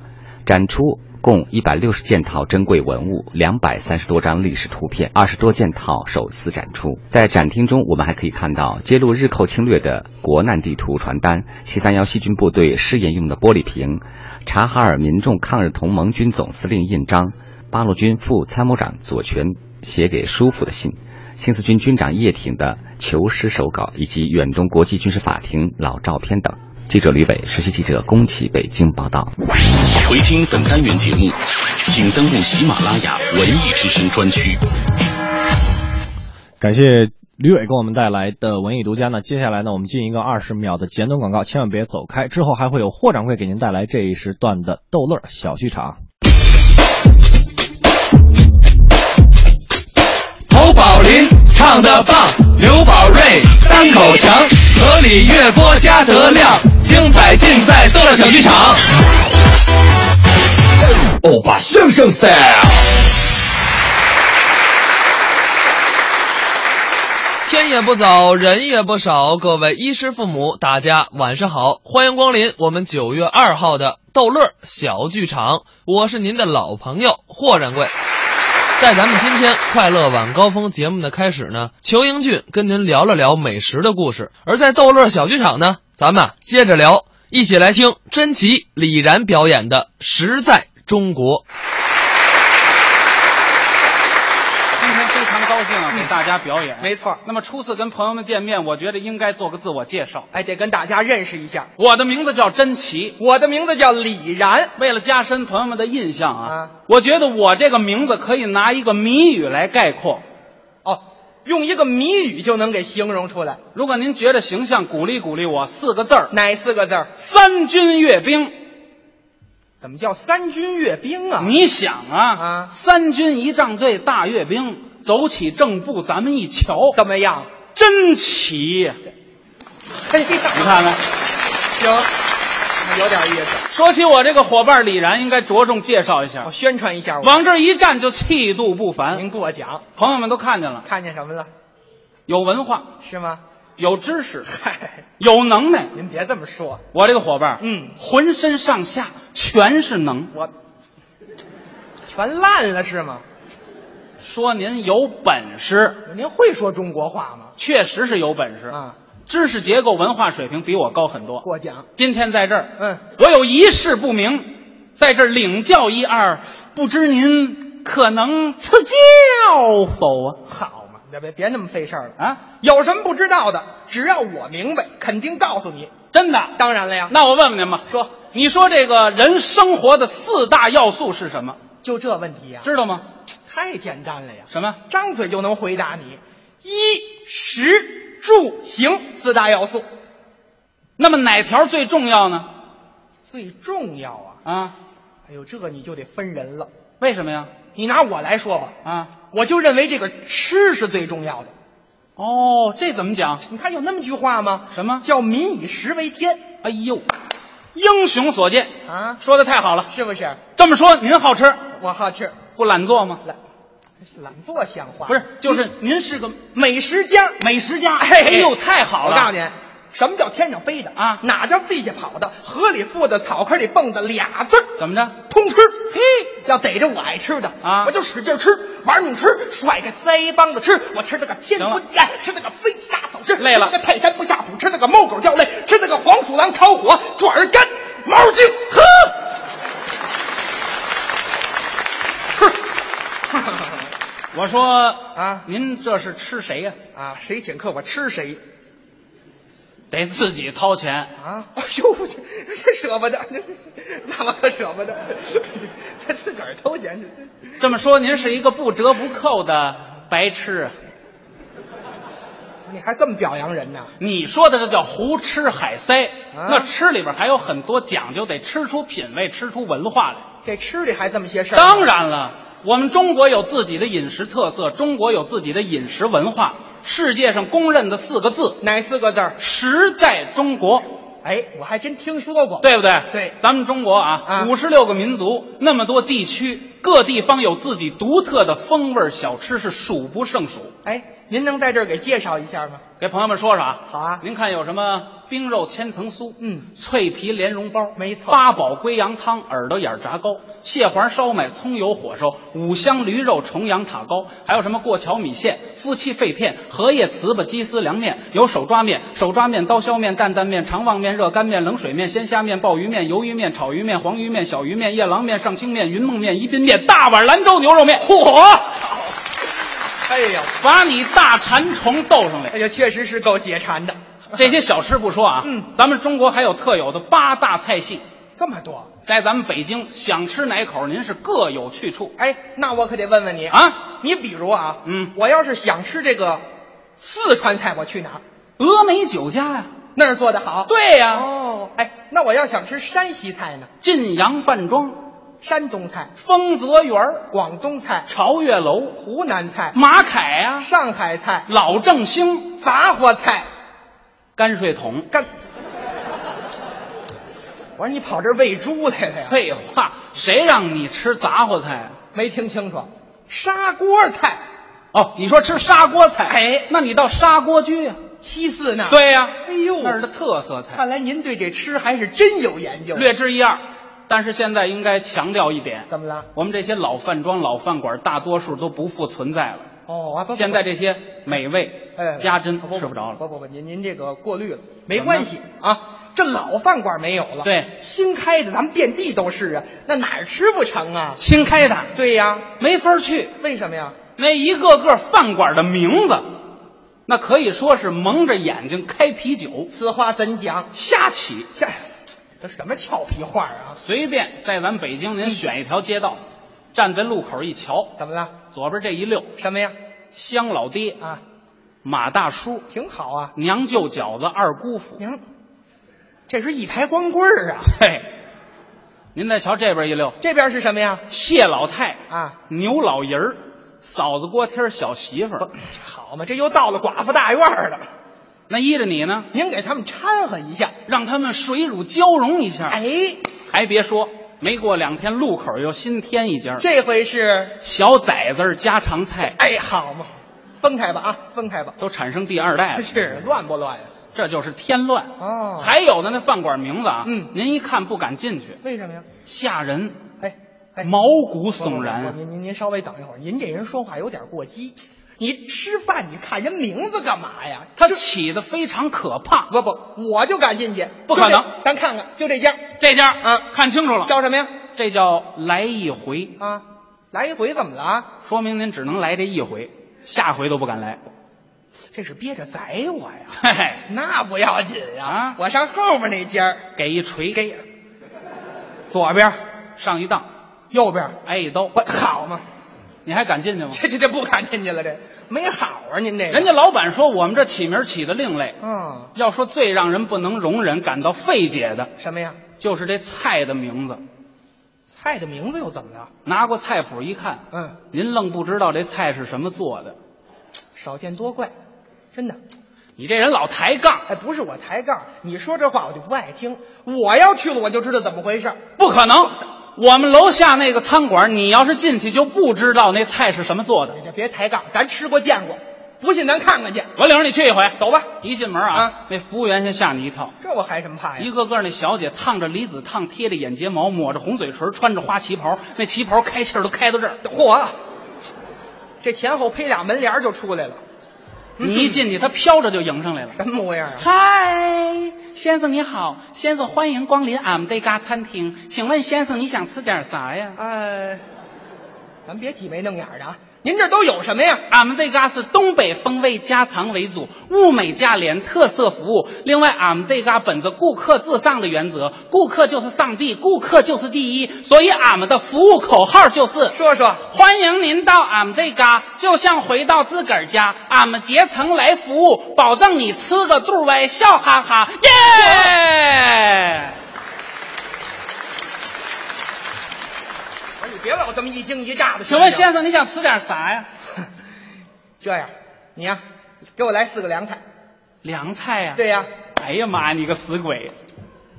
Speaker 17: 展出共一百六十件套珍贵文物，两百三十多张历史图片，二十多件套首次展出。在展厅中，我们还可以看到揭露日寇侵略的国难地图传单、七三幺细菌部队试验用的玻璃瓶、察哈尔民众抗日同盟军总司令印章、八路军副参谋长左权写给叔父的信。新四军军长叶挺的求师手稿，以及远东国际军事法庭老照片等。记者吕伟，实习记者宫崎北京报道。
Speaker 19: 回听本单元节目，请登录喜马拉雅文艺之声专区。
Speaker 4: 感谢吕伟给我们带来的文艺独家呢。接下来呢，我们进一个二十秒的简短广告，千万别走开。之后还会有霍掌柜给您带来这一时段的逗乐小剧场。
Speaker 7: 侯宝林唱的棒，刘宝瑞单口强，河里月波加德亮，精彩尽在逗乐小剧场。
Speaker 19: 欧巴相声 style。
Speaker 20: 天也不早，人也不少，各位衣食父母，大家晚上好，欢迎光临我们九月二号的逗乐小剧场，我是您的老朋友霍掌柜。在咱们今天快乐晚高峰节目的开始呢，裘英俊跟您聊了聊美食的故事；而在逗乐小剧场呢，咱们接着聊，一起来听甄奇、李然表演的《实在中国》。
Speaker 21: 今天非常高兴啊，给大家表演。
Speaker 22: 没错。
Speaker 21: 那么初次跟朋友们见面，我觉得应该做个自我介绍。
Speaker 22: 哎，得跟大家认识一下。
Speaker 21: 我的名字叫甄奇，
Speaker 22: 我的名字叫李然。
Speaker 21: 为了加深朋友们的印象啊，我觉得我这个名字可以拿一个谜语来概括。
Speaker 22: 哦，用一个谜语就能给形容出来。
Speaker 21: 如果您觉得形象，鼓励鼓励我，四个字儿。
Speaker 22: 哪四个字儿？
Speaker 21: 三军阅兵。
Speaker 22: 怎么叫三军阅兵啊？
Speaker 21: 你想啊，啊，三军仪仗队大阅兵，走起正步，咱们一瞧，
Speaker 22: 怎么样？
Speaker 21: 真齐呀！
Speaker 22: 嘿，你
Speaker 21: 看看，
Speaker 22: 行，有点意思。
Speaker 21: 说起我这个伙伴李然，应该着重介绍一下，
Speaker 22: 我宣传一下。
Speaker 21: 往这一站就气度不凡。
Speaker 22: 您过奖，
Speaker 21: 朋友们都看见了。
Speaker 22: 看见什么了？
Speaker 21: 有文化
Speaker 22: 是吗？
Speaker 21: 有知识，
Speaker 22: 嗨，
Speaker 21: 有能耐。
Speaker 22: 您别这么说，
Speaker 21: 我这个伙伴，
Speaker 22: 嗯，
Speaker 21: 浑身上下全是能。
Speaker 22: 我全烂了是吗？
Speaker 21: 说您有本事，
Speaker 22: 您会说中国话吗？
Speaker 21: 确实是有本事
Speaker 22: 啊，
Speaker 21: 知识结构、文化水平比我高很多。
Speaker 22: 过奖。
Speaker 21: 今天在这儿，
Speaker 22: 嗯，
Speaker 21: 我有一事不明，在这儿领教一二，不知您可能赐教否啊？
Speaker 22: 好嘛，别别别那么费事儿了
Speaker 21: 啊！
Speaker 22: 有什么不知道的，只要我明白，肯定告诉你。
Speaker 21: 真的？
Speaker 22: 当然了呀。
Speaker 21: 那我问问您吧，
Speaker 22: 说，
Speaker 21: 你说这个人生活的四大要素是什么？
Speaker 22: 就这问题呀？
Speaker 21: 知道吗？
Speaker 22: 太简单了呀！
Speaker 21: 什么？
Speaker 22: 张嘴就能回答你。衣食住行四大要素。
Speaker 21: 那么哪条最重要呢？
Speaker 22: 最重要啊！
Speaker 21: 啊，
Speaker 22: 哎呦，这个你就得分人了。
Speaker 21: 为什么呀？
Speaker 22: 你拿我来说吧，
Speaker 21: 啊，
Speaker 22: 我就认为这个吃是最重要的。
Speaker 21: 哦，这怎么讲？
Speaker 22: 你看有那么句话吗？
Speaker 21: 什么
Speaker 22: 叫“民以食为天”？
Speaker 21: 哎呦，英雄所见
Speaker 22: 啊！
Speaker 21: 说的太好了，
Speaker 22: 是不是？
Speaker 21: 这么说，您好吃？
Speaker 22: 我好吃，
Speaker 21: 不懒做吗？
Speaker 22: 懒，懒做像话？
Speaker 21: 不是，就是您是个
Speaker 22: 美食家，
Speaker 21: 美食家。
Speaker 22: 哎
Speaker 21: 呦，太好了！
Speaker 22: 我告诉你，什么叫天上飞的
Speaker 21: 啊？
Speaker 22: 哪叫地下跑的？河里浮的，草坑里蹦的，俩字
Speaker 21: 怎么着？
Speaker 22: 通吃。
Speaker 21: 嘿，
Speaker 22: 要逮着我爱吃的
Speaker 21: 啊，
Speaker 22: 我就使劲吃，玩命吃，甩开腮帮子吃。我吃那个天不见，吃那个飞沙走石，
Speaker 21: 累了；
Speaker 22: 吃那个泰山不下虎，吃那个猫狗掉泪，吃那个黄鼠狼炒火，爪儿干，毛精。
Speaker 21: 呵。[laughs] [laughs] 我说
Speaker 22: 啊，
Speaker 21: 您这是吃谁呀？
Speaker 22: 啊，谁请客我吃谁。
Speaker 21: 得自己掏钱
Speaker 22: 啊！哎呦，这这舍不得，这 [laughs] 那我可舍不得，他 [laughs] 自个儿掏钱去。
Speaker 21: 这么说，您是一个不折不扣的白痴啊！
Speaker 22: 你还这么表扬人呢？
Speaker 21: 你说的这叫胡吃海塞，
Speaker 22: 啊
Speaker 21: 那吃里边还有很多讲究，得吃出品味，吃出文化来。
Speaker 22: 这吃里还这么些事儿？
Speaker 21: 当然了，我们中国有自己的饮食特色，中国有自己的饮食文化，世界上公认的四个字，
Speaker 22: 哪四个字儿？
Speaker 21: 食在中国。
Speaker 22: 哎，我还真听说过，
Speaker 21: 对不对？
Speaker 22: 对，
Speaker 21: 咱们中国啊，五十六个民族，那么多地区，各地方有自己独特的风味小吃，是数不胜数。
Speaker 22: 哎，您能在这儿给介绍一下吗？
Speaker 21: 给朋友们说说啊。
Speaker 22: 好啊，
Speaker 21: 您看有什么冰肉千层酥，
Speaker 22: 嗯，
Speaker 21: 脆皮莲蓉包，
Speaker 22: 没错，
Speaker 21: 八宝龟羊汤、耳朵眼炸糕、蟹黄烧麦、葱油火烧、五香驴肉重阳塔糕，还有什么过桥米线、夫妻肺片、荷叶糍粑、鸡丝凉面，有手抓面、手抓面、刀削面、担担面、长旺面、热干面、冷水面、鲜虾面、鲍鱼面、鱿鱼面、炒鱼面、黄鱼面、小鱼面、夜郎面、上清面、云梦面、宜宾面、大碗兰州牛肉面。嚯！
Speaker 22: 哎呀，
Speaker 21: 把你大馋虫逗上来！
Speaker 22: 哎呀，确实是够解馋的。
Speaker 21: 这些小吃不说啊，
Speaker 22: 嗯，
Speaker 21: 咱们中国还有特有的八大菜系，
Speaker 22: 这么多，
Speaker 21: 在咱们北京想吃哪口，您是各有去处。
Speaker 22: 哎，那我可得问问你
Speaker 21: 啊，
Speaker 22: 你比如啊，
Speaker 21: 嗯，
Speaker 22: 我要是想吃这个四川菜，我去哪儿？
Speaker 21: 峨眉酒家呀、
Speaker 22: 那儿做的好。
Speaker 21: 对呀、
Speaker 22: 哦，哎，那我要想吃山西菜呢？
Speaker 21: 晋阳饭庄、
Speaker 22: 山东菜、
Speaker 21: 丰泽园、
Speaker 22: 广东菜、
Speaker 21: 朝月楼、
Speaker 22: 湖南菜、
Speaker 21: 马凯呀、
Speaker 22: 上海菜、
Speaker 21: 老正兴、
Speaker 22: 杂货菜、
Speaker 21: 泔水桶。
Speaker 22: 干。我说你跑这儿喂猪来了呀？
Speaker 21: 废话，谁让你吃杂货菜啊？
Speaker 22: 没听清楚，砂锅菜。
Speaker 21: 哦，你说吃砂锅菜？
Speaker 22: 哎，
Speaker 21: 那你到砂锅居啊、
Speaker 22: 西四那儿。
Speaker 21: 对呀、
Speaker 22: 哎呦，
Speaker 21: 那儿的特色菜。
Speaker 22: 看来您对这吃还是真有研究。
Speaker 21: 略知一二，但是现在应该强调一点，
Speaker 22: 怎么了？
Speaker 21: 我们这些老饭庄、老饭馆，大多数都不复存在了。
Speaker 22: 哦，啊不不
Speaker 21: 现在这些美味，
Speaker 22: 哎，
Speaker 21: 家珍吃不着了。
Speaker 22: 不不不，您您这个过滤了，没关系啊。这老饭馆没有了，
Speaker 21: 对，
Speaker 22: 新开的咱们遍地都是啊，那哪儿吃不成啊？
Speaker 21: 新开的，
Speaker 22: 对呀，
Speaker 21: 没法去。
Speaker 22: 为什么呀？
Speaker 21: 那一个个饭馆的名字，那可以说是蒙着眼睛开啤酒。
Speaker 22: 此话怎讲？
Speaker 21: 瞎起，
Speaker 22: 瞎，这什么俏皮话啊？
Speaker 21: 随便在咱北京，您选一条街道，站在路口一瞧，
Speaker 22: 怎么了？
Speaker 21: 左边这一溜
Speaker 22: 什么呀？
Speaker 21: 乡老爹
Speaker 22: 啊，
Speaker 21: 马大叔，
Speaker 22: 挺好啊。
Speaker 21: 娘舅饺子二姑父，
Speaker 22: 娘，这是一排光棍儿啊。[laughs]
Speaker 21: 嘿，您再瞧这边一溜，
Speaker 22: 这边是什么呀？
Speaker 21: 谢老太
Speaker 22: 啊，
Speaker 21: 牛老爷儿，嫂子锅贴儿小媳妇儿。
Speaker 22: 好嘛，这又到了寡妇大院儿了。
Speaker 21: 那依着你呢？
Speaker 22: 您给他们掺和一下，
Speaker 21: 让他们水乳交融一下。
Speaker 22: 哎，
Speaker 21: 还别说，没过两天，路口又新添一家。
Speaker 22: 这回是
Speaker 21: 小崽子儿家常菜。
Speaker 22: 哎，好嘛，分开吧啊，分开吧，
Speaker 21: 都产生第二代了。
Speaker 22: 是乱不乱呀？
Speaker 21: 这就是添乱
Speaker 22: 哦。
Speaker 21: 还有的那饭馆名字啊，
Speaker 22: 嗯，
Speaker 21: 您一看不敢进去，
Speaker 22: 为什么呀？
Speaker 21: 吓人。
Speaker 22: 哎，哎
Speaker 21: 毛骨悚然
Speaker 22: 您您稍微等一会儿，您这人说话有点过激。你吃饭你看人名字干嘛呀？
Speaker 21: 他起的非常可怕。
Speaker 22: 不不，我就敢进去，
Speaker 21: 不可能。
Speaker 22: 咱看看，就这家，
Speaker 21: 这家
Speaker 22: 嗯，
Speaker 21: 看清楚了，
Speaker 22: 叫什么呀？
Speaker 21: 这叫来一回
Speaker 22: 啊，来一回怎么了？
Speaker 21: 说明您只能来这一回，下回都不敢来。
Speaker 22: 这是憋着宰我呀？
Speaker 21: 嘿嘿，
Speaker 22: 那不要紧呀，
Speaker 21: 啊，
Speaker 22: 我上后面那家
Speaker 21: 给一锤，
Speaker 22: 给左边
Speaker 21: 上一当，
Speaker 22: 右边
Speaker 21: 挨一刀，
Speaker 22: 我好嘛？
Speaker 21: 你还敢进去吗？[laughs]
Speaker 22: 这这这不敢进去了，这没好啊！您这个
Speaker 21: 人家老板说我们这起名起的另类。
Speaker 22: 嗯，
Speaker 21: 要说最让人不能容忍、感到费解的，
Speaker 22: 什么呀？
Speaker 21: 就是这菜的名字。
Speaker 22: 菜的名字又怎么了？
Speaker 21: 拿过菜谱一看，
Speaker 22: 嗯，
Speaker 21: 您愣不知道这菜是什么做的。
Speaker 22: 少见多怪，真的。
Speaker 21: 你这人老抬杠，
Speaker 22: 哎，不是我抬杠，你说这话我就不爱听。我要去了，我就知道怎么回事。
Speaker 21: 不可能，我们楼下那个餐馆，你要是进去就不知道那菜是什么做的。
Speaker 22: 你就别抬杠，咱吃过见过，不信咱看看去。
Speaker 21: 我领着你去一回，
Speaker 22: 走吧。
Speaker 21: 一进门啊，
Speaker 22: 啊
Speaker 21: 那服务员先吓你一跳，
Speaker 22: 这我还什么怕呀？
Speaker 21: 一个个那小姐烫着离子烫，贴着眼睫毛，抹着红嘴唇，穿着花旗袍，那旗袍开气儿都开到这儿。
Speaker 22: 嚯，这前后配俩门帘儿就出来了。
Speaker 21: 你一进去，他飘着就迎上来了。
Speaker 22: 什么模样啊？
Speaker 21: 嗨，先生你好，先生欢迎光临俺们这家餐厅，请问先生你想吃点啥呀？
Speaker 22: 呃，咱别挤眉弄眼的啊，您这都有什么呀？
Speaker 21: 俺们这嘎是东北风味家常为主，物美价廉，特色服务。另外，俺们这嘎本着顾客至上的原则，顾客就是上帝，顾客就是第一，所以俺们的服务口号就是
Speaker 22: 说说，
Speaker 21: 欢迎您到俺们这嘎，就像回到自个儿家，俺们竭诚来服务，保证你吃个肚歪，笑哈哈，耶！
Speaker 22: 别老这么一惊一乍的。
Speaker 21: 请问先生，你想吃点啥呀？[laughs]
Speaker 22: 这样，你呀，给我来四个凉菜。
Speaker 21: 凉菜呀？
Speaker 22: 对呀。
Speaker 21: 哎呀妈，你个死鬼！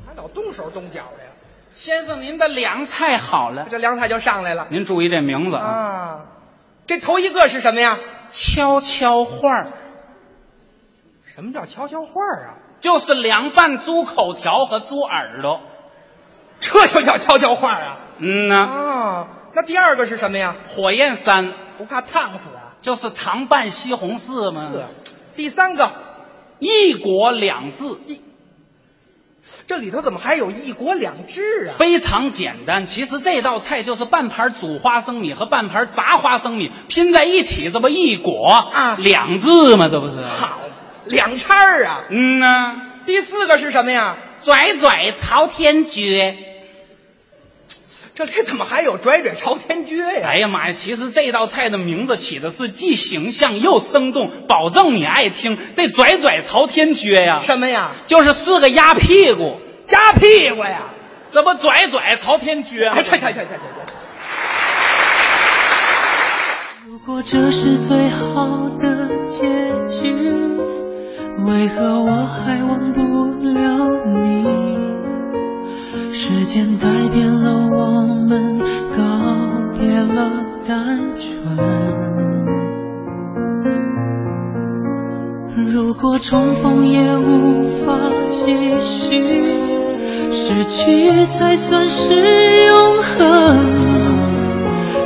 Speaker 22: 还老动手动脚的呀？
Speaker 21: 先生，您的凉菜好了。
Speaker 22: 这凉菜就上来了。
Speaker 21: 您注意这名字
Speaker 22: 啊。这头一个是什么呀？
Speaker 21: 悄悄话
Speaker 22: 什么叫悄悄话啊？
Speaker 21: 就是凉拌猪口条和猪耳朵。
Speaker 22: 这就叫悄悄话啊？
Speaker 21: 嗯呐。
Speaker 22: 哦，那第二个是什么呀？
Speaker 21: 火焰山，
Speaker 22: 不怕烫死啊？
Speaker 21: 就是糖拌西红柿吗？是。
Speaker 22: 第三个，
Speaker 21: 一国两制。
Speaker 22: 一，这里头怎么还有一国两制啊？
Speaker 21: 非常简单，其实这道菜就是半盘煮花生米和半盘炸花生米拼在一起，这不一国
Speaker 22: 啊
Speaker 21: 两制吗？这不是？
Speaker 22: 好，两叉儿啊。
Speaker 21: 嗯呐。
Speaker 22: 第四个是什么呀？
Speaker 21: 拽拽朝天撅。
Speaker 22: 这里怎么还有拽拽朝天撅呀？
Speaker 21: 哎呀妈呀！其实这道菜的名字起的是既形象又生动，保证你爱听。这拽拽朝天撅呀，
Speaker 22: 什么呀？
Speaker 21: 就是四个鸭屁股，
Speaker 22: 鸭屁股呀！
Speaker 21: 怎么拽拽朝天撅吗？
Speaker 22: 哎，去去去去去！
Speaker 23: 如果这是最好的结局，为何我还忘不了你？时间改变了我们，告别了单纯。如果重逢也无法继续，失去才算是永恒。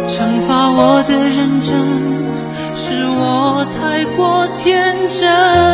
Speaker 23: 惩罚我的认真，是我太过天真。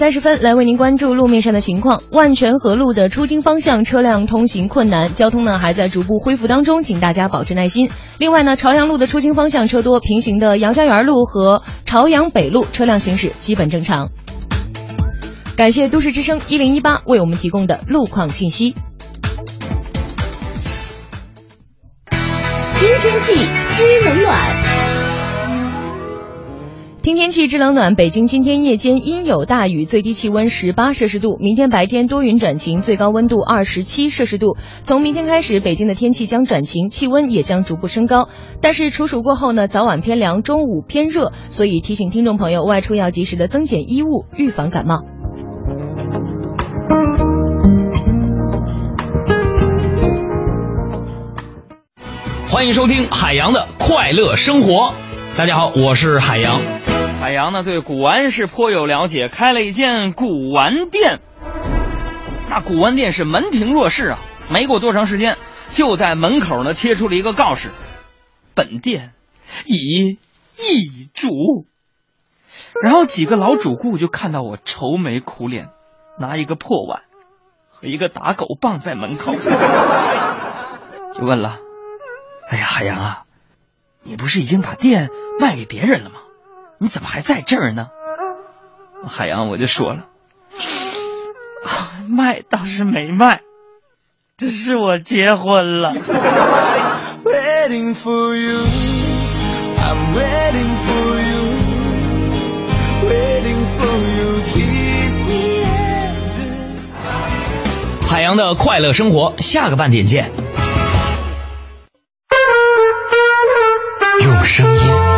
Speaker 3: 三十分，来为您关注路面上的情况。万泉河路的出京方向车辆通行困难，交通呢还在逐步恢复当中，请大家保持耐心。另外呢，朝阳路的出京方向车多，平行的杨家园路和朝阳北路车辆行驶基本正常。感谢都市之声一零一八为我们提供的路况信息。
Speaker 2: 听天气知冷暖。
Speaker 3: 听天气知冷暖，北京今天夜间阴有大雨，最低气温十八摄氏度。明天白天多云转晴，最高温度二十七摄氏度。从明天开始，北京的天气将转晴，气温也将逐步升高。但是处暑过后呢，早晚偏凉，中午偏热，所以提醒听众朋友外出要及时的增减衣物，预防感冒。
Speaker 24: 欢迎收听海洋的快乐生活。大家好，我是海洋。
Speaker 25: 海洋呢对古玩是颇有了解，开了一间古玩店。那古玩店是门庭若市啊，没过多长时间，就在门口呢贴出了一个告示：本店已易主。然后几个老主顾就看到我愁眉苦脸，拿一个破碗和一个打狗棒在门口，[laughs] 就问了：“哎呀，海洋啊，你不是已经把店卖给别人了吗？你怎么还在这儿呢？”海洋我就说了：“卖倒是没卖，只是我结婚了。”
Speaker 9: Waiting for you, I'm waiting for you, waiting for you, kiss me and
Speaker 24: 海洋的快乐生活，下个半点见。
Speaker 1: 用声音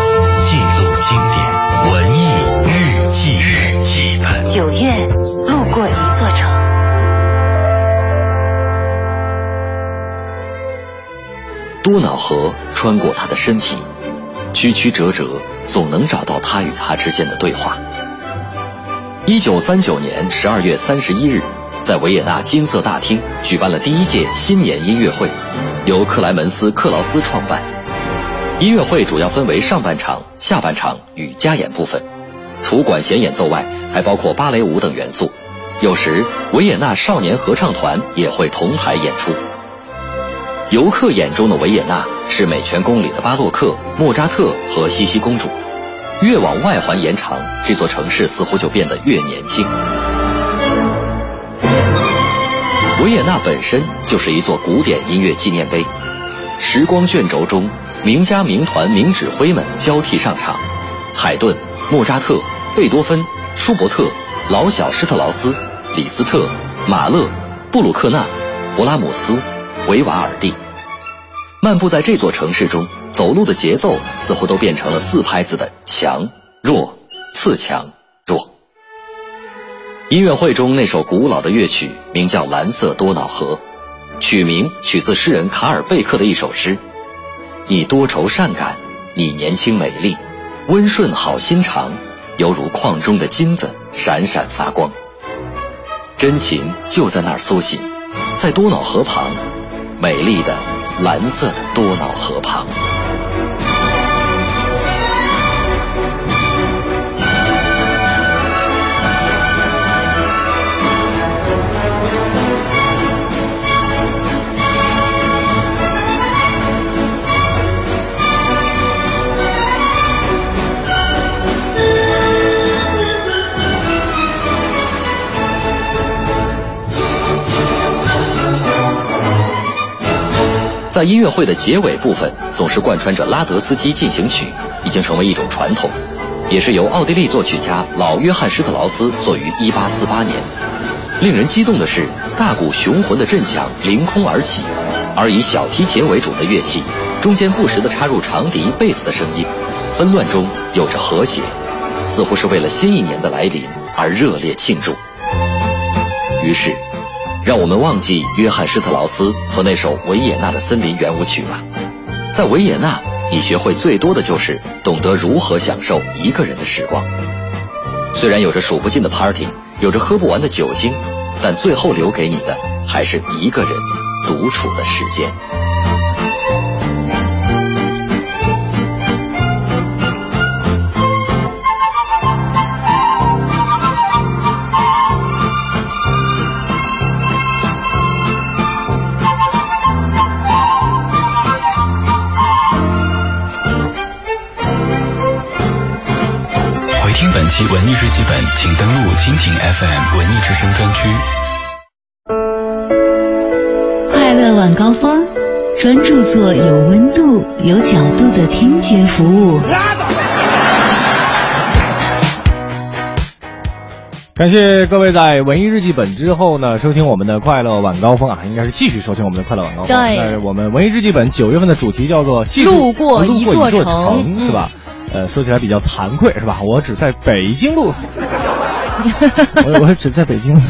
Speaker 1: 多瑙河穿过他的身体，曲曲折折，总能找到他与他之间的对话。一九三九年十二月三十一日，在维也纳金色大厅举办了第一届新年音乐会，由克莱门斯·克劳斯创办。音乐会主要分为上半场、下半场与加演部分，除管弦演奏外，还包括芭蕾舞等元素。有时维也纳少年合唱团也会同台演出。游客眼中的维也纳是美泉宫里的巴洛克、莫扎特和茜茜公主。越往外环延长，这座城市似乎就变得越年轻。维也纳本身就是一座古典音乐纪念碑，时光卷轴中，名家、名团、名指挥们交替上场：海顿、莫扎特、贝多芬、舒伯特、老小施特劳斯、李斯特、马勒、布鲁克纳、勃拉姆斯、维瓦尔第。漫步在这座城市中，走路的节奏似乎都变成了四拍子的强弱次强弱。音乐会中那首古老的乐曲名叫《蓝色多瑙河》，曲名取自诗人卡尔贝克的一首诗：“你多愁善感，你年轻美丽，温顺好心肠，犹如矿中的金子，闪闪发光。”真情就在那儿苏醒，在多瑙河旁，美丽的。蓝色的多瑙河旁。在音乐会的结尾部分，总是贯穿着拉德斯基进行曲，已经成为一种传统，也是由奥地利作曲家老约翰施特劳斯作于1848年。令人激动的是，大鼓雄浑的震响凌空而起，而以小提琴为主的乐器，中间不时地插入长笛、贝斯的声音，纷乱中有着和谐，似乎是为了新一年的来临而热烈庆祝。于是。让我们忘记约翰施特劳斯和那首维也纳的森林圆舞曲吧。在维也纳，你学会最多的就是懂得如何享受一个人的时光。虽然有着数不尽的 party，有着喝不完的酒精，但最后留给你的还是一个人独处的时间。
Speaker 19: 文艺日记本，请登录蜻蜓 FM 文艺之声专区。
Speaker 10: 快乐晚高峰，专注做有温度、有角度的听觉服务。
Speaker 4: 感谢各位在文艺日记本之后呢，收听我们的快乐晚高峰啊，应该是继续收听我们的快乐晚高峰。
Speaker 3: 对
Speaker 4: 那我们文艺日记本九月份的主题叫做
Speaker 3: 路过一座
Speaker 4: 一座
Speaker 3: 城
Speaker 4: 是吧？呃，说起来比较惭愧是吧？我只在北京路，[laughs] 我我只在北京，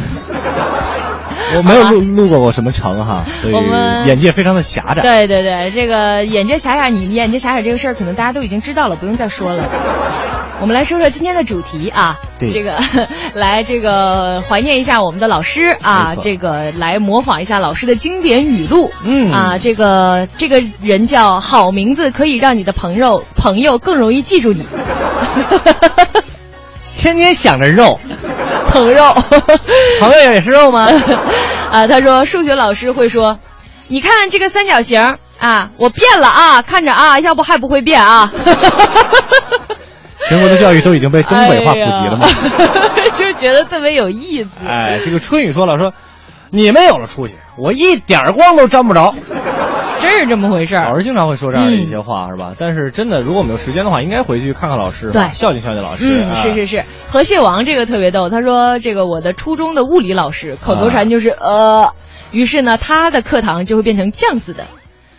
Speaker 4: 我没有路路过过什么城哈，所以眼界非常的狭窄。
Speaker 3: 对对对，这个眼界狭窄，你眼界狭窄这个事儿，可能大家都已经知道了，不用再说了。我们来说说今天的主题啊，
Speaker 4: 对
Speaker 3: 这个 [laughs] 来这个怀念一下我们的老师啊这个来模仿一下老师的经典语录。
Speaker 4: 嗯
Speaker 3: 啊，这个这个人叫好名字，可以让你的朋友朋友更容易记住你。[laughs]
Speaker 13: 天天想着肉，
Speaker 3: 朋友，
Speaker 13: 朋友也是肉吗？[laughs]
Speaker 3: 啊，他说数学老师会说，你看这个三角形啊，我变了啊，看着啊，要不还不会变啊。
Speaker 4: 全国的教育都已经被东北话普及了嘛？
Speaker 3: 哎呀 [laughs] 就觉得特别有意思。
Speaker 4: 哎，这个春雨说了说，你们有了出息，我一点光都沾不着。
Speaker 3: 真是这么回事儿。
Speaker 4: 老师经常会说这样的一些话，是吧？但是真的，如果我们有时间的话，应该回去看看老师，
Speaker 3: 对
Speaker 4: 孝敬孝敬老师。
Speaker 3: 是是是，河蟹王这个特别逗，他说这个我的初中的物理老师口头禅就是、呃，于是呢，他的课堂就会变成这样子的，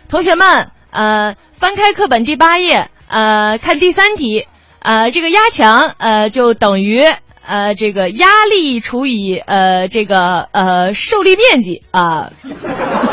Speaker 3: 同学们，呃，翻开课本第八页，呃，看第三题，呃，这个压强，呃，就等于。呃，这个压力除以呃这个呃受力面积啊，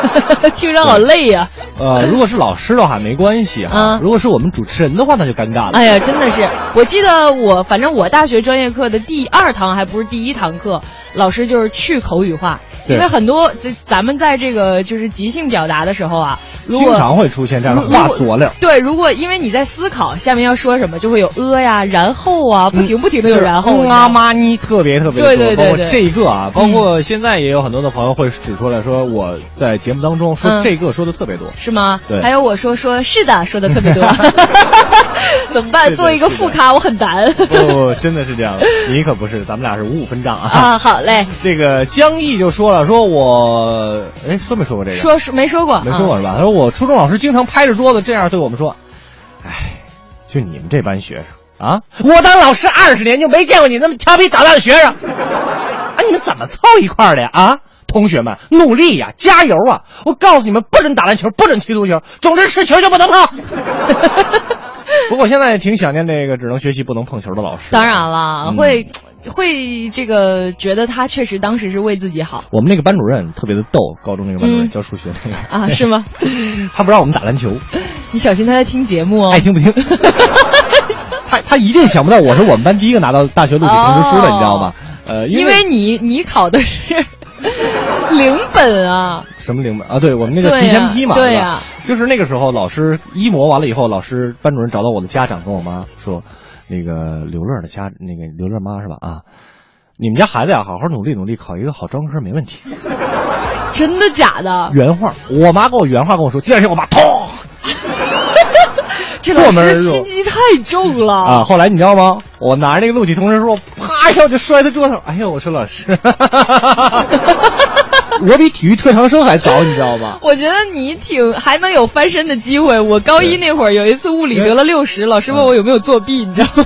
Speaker 3: [laughs] 听着好累呀、
Speaker 4: 呃，如果是老师的话没关系哈，
Speaker 3: 嗯。
Speaker 4: 如果是我们主持人的话，那就尴尬了。
Speaker 3: 哎呀，真的是，我记得我反正我大学专业课的第二堂还不是第一堂课，老师就是去口语化，因为很多这咱们在这个就是即兴表达的时候啊，如果
Speaker 4: 经常会出现这样的话佐料。
Speaker 3: 对，如果因为你在思考下面要说什么，就会有呃呀，然后啊，不停不停的有然后。
Speaker 4: 嗯啊妈你特别特别多，
Speaker 3: 对对对对。
Speaker 4: 包括这个啊，包括现在也有很多的朋友会指出来说，我在节目当中说
Speaker 3: 嗯
Speaker 4: 这个说的特别多。
Speaker 3: 是吗？
Speaker 4: 对
Speaker 3: 还有我说说是的，说的特别多，[laughs] 怎么办？作为一个副咖，我很难。
Speaker 4: 不，真的是这样，你可不是，咱们俩是五五分账啊。
Speaker 3: 啊，好嘞，
Speaker 4: 这个江毅就说了，说我，哎，说没说过这个？
Speaker 3: 说说没说过，
Speaker 4: 没说过是吧？他说我初中老师经常拍着桌子这样对我们说，哎，就你们这班学生啊，
Speaker 13: 我当老师二十年就没见过你那么调皮捣蛋的学生。啊，你们怎么凑一块儿的呀？啊，同学们，努力呀，加油啊！我告诉你们，不准打篮球，不准踢足球，总之是球就不能碰。[laughs]
Speaker 4: 不过现在也挺想念那个只能学习不能碰球的老师。
Speaker 3: 当然了，
Speaker 4: 嗯
Speaker 3: 会会这个觉得他确实当时是为自己好
Speaker 4: 我们那个班主任特别的逗，高中那个班主任、
Speaker 3: 嗯
Speaker 4: 教数学那个
Speaker 3: 啊，是吗？[laughs]
Speaker 4: 他不让我们打篮球，
Speaker 3: 你小心他在听节目哦。
Speaker 4: 爱听不听？[laughs] 他他一定想不到我是我们班第一个拿到大学录取通知书的，
Speaker 3: 哦
Speaker 4: 你知道吗？呃，
Speaker 3: 因为你你考的是 [laughs] 零本啊，
Speaker 4: 什么零本啊？对我们那个提前批嘛，
Speaker 3: 对呀
Speaker 4: 吧就是那个时候老师一模完了以后，老师班主任找到我的家长，跟我妈说，那个刘乐的家，那个刘乐妈是吧？啊，你们家孩子呀，好好努力努力，考一个好专科没问题。
Speaker 3: 真的假的？
Speaker 4: 原话，我妈跟我原话跟我说，第二天我妈 [laughs] 咚
Speaker 3: 这老师心机太重了
Speaker 4: 啊！后来你知道吗？我拿着那个录取通知书，啪一下我就摔在桌上。哎呦，我说老师，[laughs] 我比体育特长生还早，你知道吗？[laughs]
Speaker 3: 我觉得你挺还能有翻身的机会。我高一那会儿有一次物理得了六十，老师问我有没有作弊，你知道吗？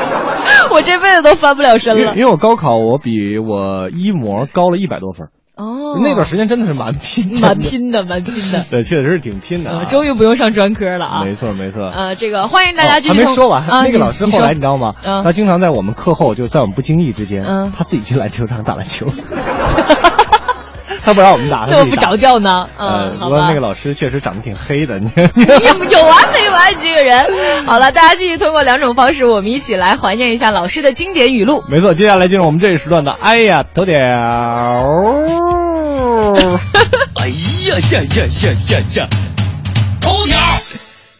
Speaker 3: [laughs] 我这辈子都翻不了身了
Speaker 4: 因为。因为我高考我比我一模高了一百多分，
Speaker 3: 哦，
Speaker 4: 那段时间真的是蛮拼的，
Speaker 3: 蛮拼的，蛮拼的。[laughs]
Speaker 4: 对，确实是挺拼的、啊
Speaker 3: 呃，终于不用上专科了啊！
Speaker 4: 没错没错。
Speaker 3: 呃，这个欢迎大家继续
Speaker 4: 还没说完，
Speaker 3: 啊。
Speaker 4: 那个老师后来你知道吗？
Speaker 3: 嗯、
Speaker 4: 他经常在我们课后，就在我们不经意之间，
Speaker 3: 嗯、
Speaker 4: 他自己去篮球场打篮球。他不让我们打，
Speaker 3: 那么不着调呢。
Speaker 4: 呃，
Speaker 3: 嗯，
Speaker 4: 不过那个老师确实长得挺黑的，你 [laughs]
Speaker 3: 你有完没完？你这个人。好了，大家继续通过两种方式，我们一起来怀念一下老师的经典语录。
Speaker 4: 没错，接下来进入我们这一时段的，哎呀，头条。
Speaker 7: 哎呀呀呀呀呀呀！头条。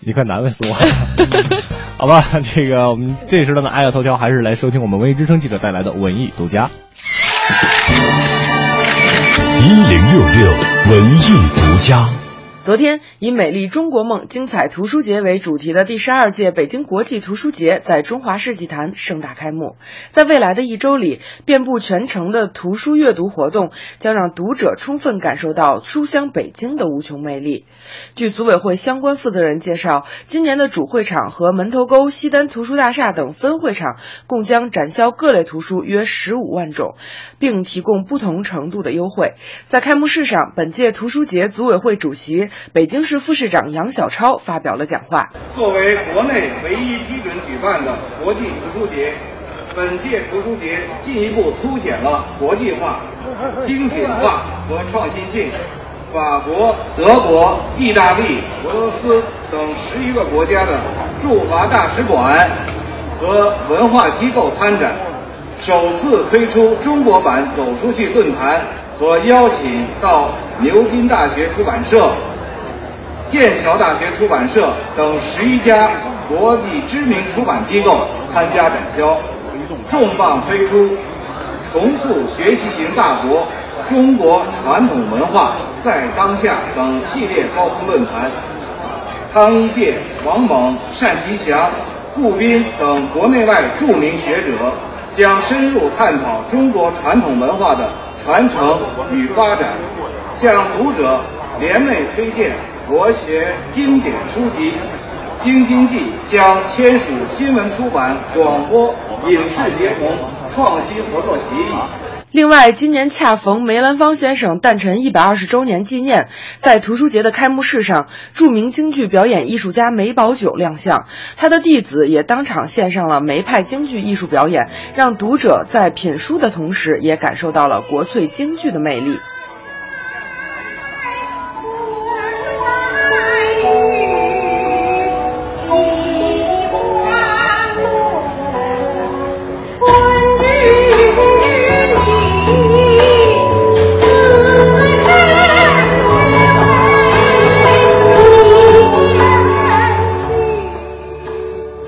Speaker 4: 你快难为死我了，[laughs] 好吧？这个我们这时段的哎呀头条，还是来收听我们文艺之声记者带来的文艺独家。
Speaker 15: 一零六六文艺独家。
Speaker 26: 昨天，以“美丽中国梦，精彩图书节”为主题的第十二届北京国际图书节在中华世纪坛盛大开幕。在未来的一周里，遍布全城的图书阅读活动将让读者充分感受到书香北京的无穷魅力。据组委会相关负责人介绍，今年的主会场和门头沟西单图书大厦等分会场共将展销各类图书约十五万种，并提供不同程度的优惠。在开幕式上，本届图书节组委会主席。北京市副市长杨晓超发表了讲话。
Speaker 27: 作为国内唯一批准举办的国际图书节，本届图书节进一步凸显了国际化、[laughs] 精品化和创新性。法国、德国、意大利、俄罗斯等十余个国家的驻华大使馆和文化机构参展，首次推出中国版走出去论坛和邀请到牛津大学出版社。剑桥大学出版社等十一家国际知名出版机构参加展销，重磅推出“重塑学习型大国：中国传统文化在当下”等系列高峰论坛。汤一介、王猛、单其强、顾斌等国内外著名学者将深入探讨中国传统文化的传承与发展，向读者联袂推荐。国学经典书籍，京津冀将签署新闻出版、广播、影视协同创新合作协议。
Speaker 26: 另外，今年恰逢梅兰芳先生诞辰一百二十周年纪念，在图书节的开幕式上，著名京剧表演艺术家梅葆玖亮相，他的弟子也当场献上了梅派京剧艺术表演，让读者在品书的同时，也感受到了国粹京剧的魅力。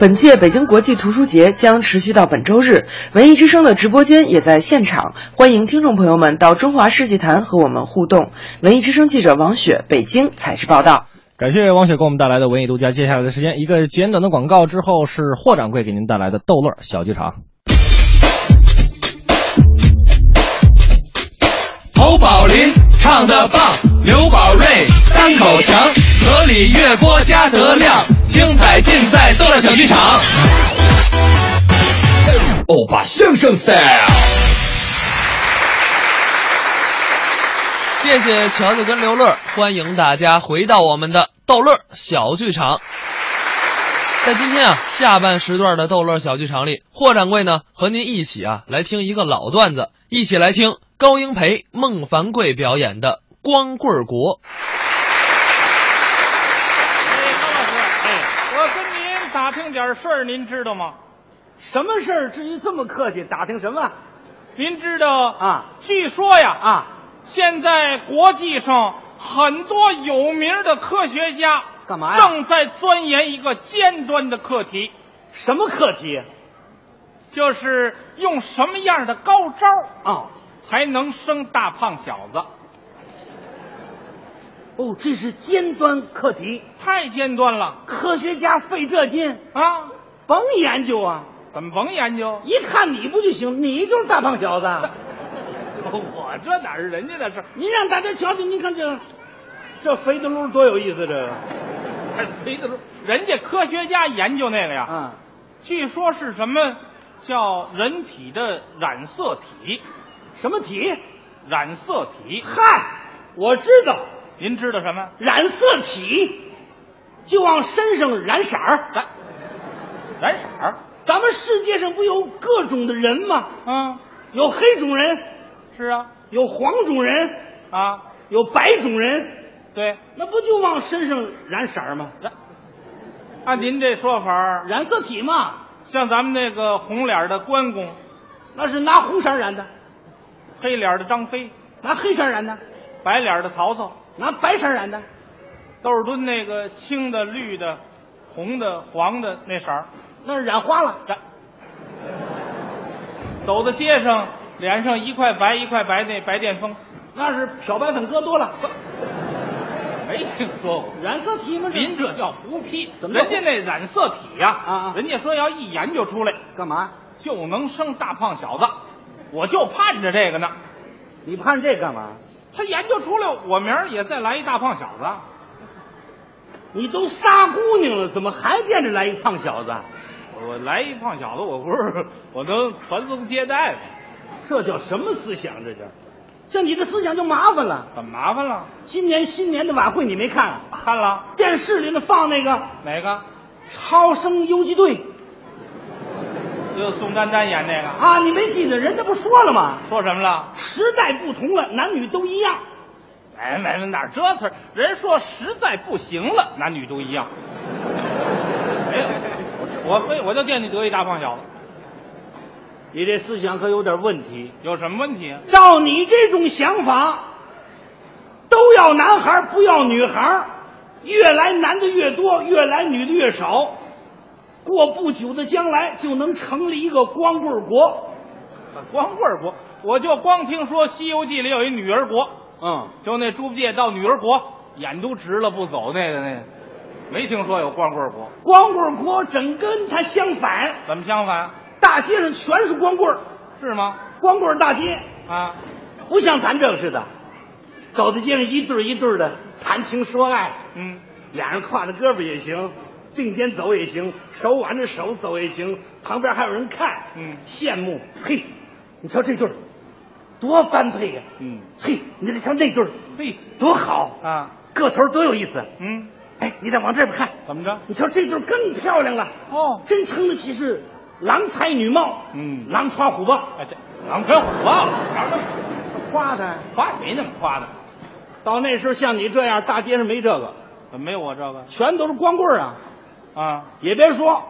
Speaker 26: 本届北京国际图书节将持续到本周日，文艺之声的直播间也在现场，欢迎听众朋友们到中华世纪坛和我们互动。文艺之声记者王雪，北京采制报道。
Speaker 4: 感谢王雪给我们带来的文艺独家。接下来的时间，一个简短的广告之后，是霍掌柜给您带来的逗乐小剧场。
Speaker 7: 侯宝林唱的棒，刘宝瑞单口强，河里月波加德亮。精彩尽在逗乐小剧场，欧巴相声 style。
Speaker 20: 谢谢乔乔跟刘乐，欢迎大家回到我们的逗乐小剧场。在今天啊下半时段的逗乐小剧场里，霍掌柜呢和您一起啊来听一个老段子，一起来听高英培、孟凡贵表演的《光棍国》。
Speaker 28: 打听点事儿，您知道吗？
Speaker 29: 什么事儿？至于这么客气？打听什么？
Speaker 28: 您知道
Speaker 29: 啊？
Speaker 28: 据说呀
Speaker 29: 啊，
Speaker 28: 现在国际上很多有名的科学家
Speaker 29: 干嘛呀？
Speaker 28: 正在钻研一个尖端的课题。
Speaker 29: 什么课题？
Speaker 28: 就是用什么样的高招
Speaker 29: 啊，
Speaker 28: 才能生大胖小子？
Speaker 29: 哦，这是尖端课题，
Speaker 28: 太尖端了。
Speaker 29: 科学家费这劲
Speaker 28: 啊，
Speaker 29: 甭研究啊！
Speaker 28: 怎么甭研究？
Speaker 29: 一看你不就行？你就是大胖小子。[laughs]
Speaker 28: 我这哪是人家的事？
Speaker 29: 您让大家瞧瞧，您看这这肥的噜多有意思，这个 [laughs]
Speaker 28: 肥的噜，人家科学家研究那个呀，
Speaker 29: 嗯，
Speaker 28: 据说是什么叫人体的染色体？
Speaker 29: 什么体？
Speaker 28: 染色体？
Speaker 29: 嗨，我知道。
Speaker 28: 您知道什么
Speaker 29: 染色体？就往身上染色儿，
Speaker 28: 染染色儿。
Speaker 29: 咱们世界上不有各种的人吗？
Speaker 28: 嗯，
Speaker 29: 有黑种人，
Speaker 28: 是啊，
Speaker 29: 有黄种人
Speaker 28: 啊，
Speaker 29: 有白种人，
Speaker 28: 对，
Speaker 29: 那不就往身上染色儿吗？
Speaker 28: 染。按您这说法，
Speaker 29: 染色体嘛，
Speaker 28: 像咱们那个红脸的关公，
Speaker 29: 那是拿红色染的；
Speaker 28: 黑脸的张飞，
Speaker 29: 拿黑色染的；
Speaker 28: 白脸的曹操。
Speaker 29: 拿白色染的，
Speaker 28: 豆儿墩那个青的、绿的、红的、黄的那色儿，
Speaker 29: 那是染花了。
Speaker 28: 染。走在街上，脸上一块白一块白，那白癜风，
Speaker 29: 那是漂白粉搁多了。
Speaker 28: 没听说过
Speaker 29: 染色体吗？
Speaker 28: 您这叫胡批。
Speaker 29: 怎么
Speaker 28: 人家那染色体呀、
Speaker 29: 啊
Speaker 28: 人家说要一研究出来
Speaker 29: 干嘛？
Speaker 28: 就能生大胖小子，我就盼着这个呢。
Speaker 29: 你盼这干嘛？
Speaker 28: 他研究出来，我明儿也再来一大胖小子。
Speaker 29: 你都仨姑娘了，怎么还惦着来一胖小子？
Speaker 28: 我来一胖小子，我不是我能传宗接代吗？
Speaker 29: 这叫什么思想？这叫，像你的思想就麻烦了。
Speaker 28: 怎么麻烦了？
Speaker 29: 今年新年的晚会你没看？
Speaker 28: 看了
Speaker 29: 电视里那放那个
Speaker 28: 哪个？
Speaker 29: 超生游击队
Speaker 28: 就宋丹丹演那个。
Speaker 29: 啊，你没记得？人家不说了吗？
Speaker 28: 说什么了？
Speaker 29: 时代不同了，男女都一样。
Speaker 28: 哎，没没哪儿这词儿？人说实在不行了，男女都一样。[laughs] 没有，我非我就惦记得一大胖小子，
Speaker 29: 你这思想可有点问题。
Speaker 28: 有什么问题？啊
Speaker 29: 照你这种想法，都要男孩不要女孩，越来男的越多，越来女的越少。过不久的将来就能成立一个光棍国。
Speaker 28: 光棍国，我就光听说《西游记》里有一女儿国，
Speaker 29: 嗯，
Speaker 28: 就那猪八戒到女儿国，眼都直了不走那个那个，没听说有光棍国。
Speaker 29: 光棍国整跟它相反，
Speaker 28: 怎么相反？
Speaker 29: 大街上全是光棍。儿，
Speaker 28: 是吗？
Speaker 29: 光棍大街。
Speaker 28: 啊，
Speaker 29: 不像咱这个似的，走在街上一对一对的谈情说爱，
Speaker 28: 嗯，
Speaker 29: 俩人挎着胳膊也行，并肩走也行，手挽着手走也行，旁边还有人看，
Speaker 28: 嗯，
Speaker 29: 羡慕。嘿，你瞧这对儿，多般配呀、
Speaker 28: 嗯，
Speaker 29: 嘿，你再瞧那对儿，
Speaker 28: 嘿，
Speaker 29: 多好
Speaker 28: 啊，
Speaker 29: 个头多有意思。
Speaker 28: 嗯，
Speaker 29: 哎，你再往这边看，
Speaker 28: 怎么着？
Speaker 29: 你瞧这对儿更漂亮了。
Speaker 28: 哦，
Speaker 29: 真称得起是郎才女貌，
Speaker 28: 嗯，
Speaker 29: 狼穿虎豹。
Speaker 28: 哎，这狼穿虎豹了，
Speaker 29: 夸他，
Speaker 28: 夸没那么夸的，
Speaker 29: 到那时候像你这样，大街上没这个，
Speaker 28: 怎么没有我这个？
Speaker 29: 全都是光棍啊。
Speaker 28: 啊，
Speaker 29: 也别说，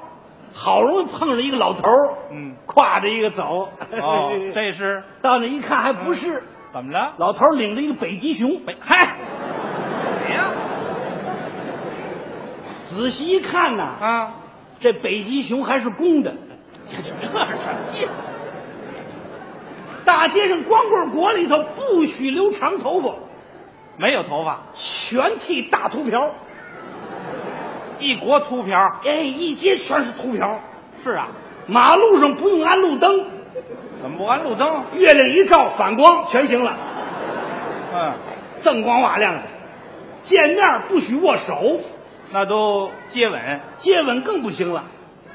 Speaker 29: 好容易碰上一个老头儿，
Speaker 28: 嗯，
Speaker 29: 挎着一个走。
Speaker 28: 哦，[laughs] 这是
Speaker 29: 到那一看还不是，
Speaker 28: 怎么了？
Speaker 29: 老头儿领着一个北极熊。
Speaker 28: 北嗨，谁呀？
Speaker 29: 仔细一看呐，
Speaker 28: 啊，
Speaker 29: 这北极熊还是公的。[laughs]
Speaker 28: 这是什么意思？
Speaker 29: 大街上光棍国里头不许留长头发，
Speaker 28: 没有头发，
Speaker 29: 全剃大秃瓢。
Speaker 28: 一国秃瓢。
Speaker 29: 哎，一街全是秃瓢。
Speaker 28: 是啊，
Speaker 29: 马路上不用安路灯，
Speaker 28: 怎么不安路灯？
Speaker 29: 月亮一照反光全行了，
Speaker 28: 嗯，
Speaker 29: 锃光瓦亮的。见面不许握手，
Speaker 28: 那都接吻，
Speaker 29: 接吻更不行了，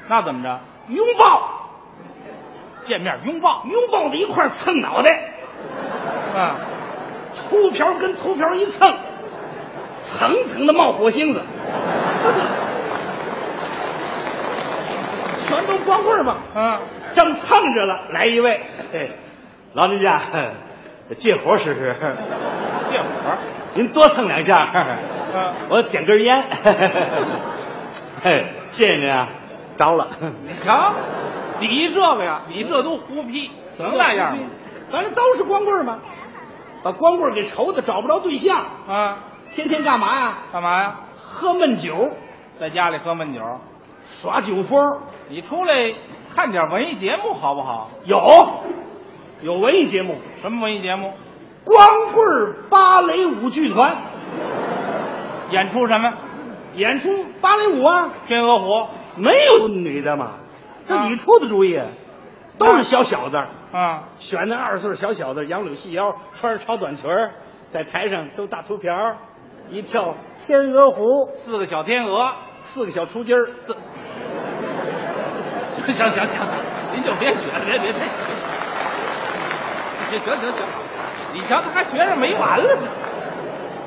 Speaker 28: 那怎么着？
Speaker 29: 拥抱，
Speaker 28: 见面拥抱，
Speaker 29: 拥抱在一块儿蹭脑袋，
Speaker 28: 啊，
Speaker 29: 秃瓢跟秃瓢一蹭，层层的冒火星子，全都光棍嘛，
Speaker 28: 嗯，
Speaker 29: 正蹭着了，来一位，嘿，老人家借火试试，
Speaker 28: 借火，
Speaker 29: 您多蹭两下，
Speaker 28: 嗯，
Speaker 29: 我点根烟，嘿，[laughs] 谢谢您啊，着了，
Speaker 28: 你瞧，你这个呀，你这都胡批，能那样吗？
Speaker 29: 反正都是光棍嘛，把光棍给愁的找不着对象，
Speaker 28: 啊，
Speaker 29: 天天干嘛呀？
Speaker 28: 干嘛呀？
Speaker 29: 喝闷酒，
Speaker 28: 在家里喝闷酒，
Speaker 29: 耍酒疯。
Speaker 28: 你出来看点文艺节目好不好？
Speaker 29: 有，有文艺节目，
Speaker 28: 什么文艺节目？
Speaker 29: 光棍芭蕾舞剧团。
Speaker 28: 演出什么？
Speaker 29: 演出芭蕾舞啊，
Speaker 28: 天鹅湖。
Speaker 29: 没有女的嘛，这你出的主意，都是小小子，
Speaker 28: 啊，
Speaker 29: 选那二十岁小小子，杨柳细腰，穿着超短裙儿在台上都大秃瓢儿，一跳天鹅湖，
Speaker 28: 四个小天鹅，
Speaker 29: 四个小雏鸡儿，
Speaker 28: 四。[laughs] 行行行行，您就别学了，别别别。行行行行，你瞧他还学着没完了呢。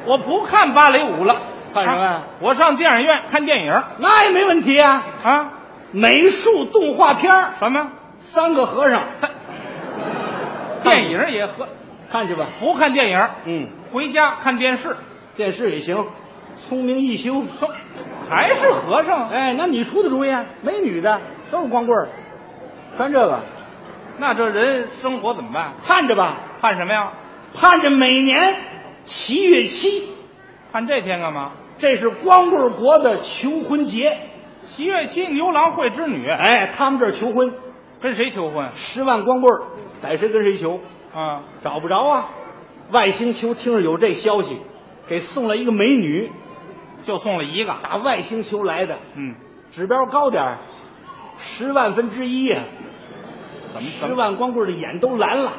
Speaker 28: 我不看芭蕾舞了，
Speaker 29: 看什么呀
Speaker 28: 啊我上电影院看电影
Speaker 29: 那也没问题啊。
Speaker 28: 啊。
Speaker 29: 美术动画片儿
Speaker 28: 什么？
Speaker 29: 三个和尚，
Speaker 28: 三。[laughs] 电影也和
Speaker 29: 看去吧。
Speaker 28: 不看电影，
Speaker 29: 嗯，
Speaker 28: 回家看电视，
Speaker 29: 电视也行。聪明一休，
Speaker 28: 说还是和尚。
Speaker 29: 哎，那你出的主意啊？没女的，都是光棍儿，全这个。
Speaker 28: 那这人生活怎么办？
Speaker 29: 盼着吧，
Speaker 28: 盼什么呀？
Speaker 29: 盼着每年七月七，
Speaker 28: 盼这天干嘛？
Speaker 29: 这是光棍国的求婚节。
Speaker 28: 七月七牛郎会织女，
Speaker 29: 哎，他们这儿求婚，
Speaker 28: 跟谁求婚？
Speaker 29: 十万光棍儿，逮谁跟谁求，
Speaker 28: 啊，
Speaker 29: 找不着啊。外星球听着有这消息，给送来一个美女，
Speaker 28: 就送了一个，
Speaker 29: 打外星球来的，
Speaker 28: 嗯，
Speaker 29: 指标高点儿，十万分之一呀、
Speaker 28: 怎么
Speaker 29: 十万光棍的眼都蓝了，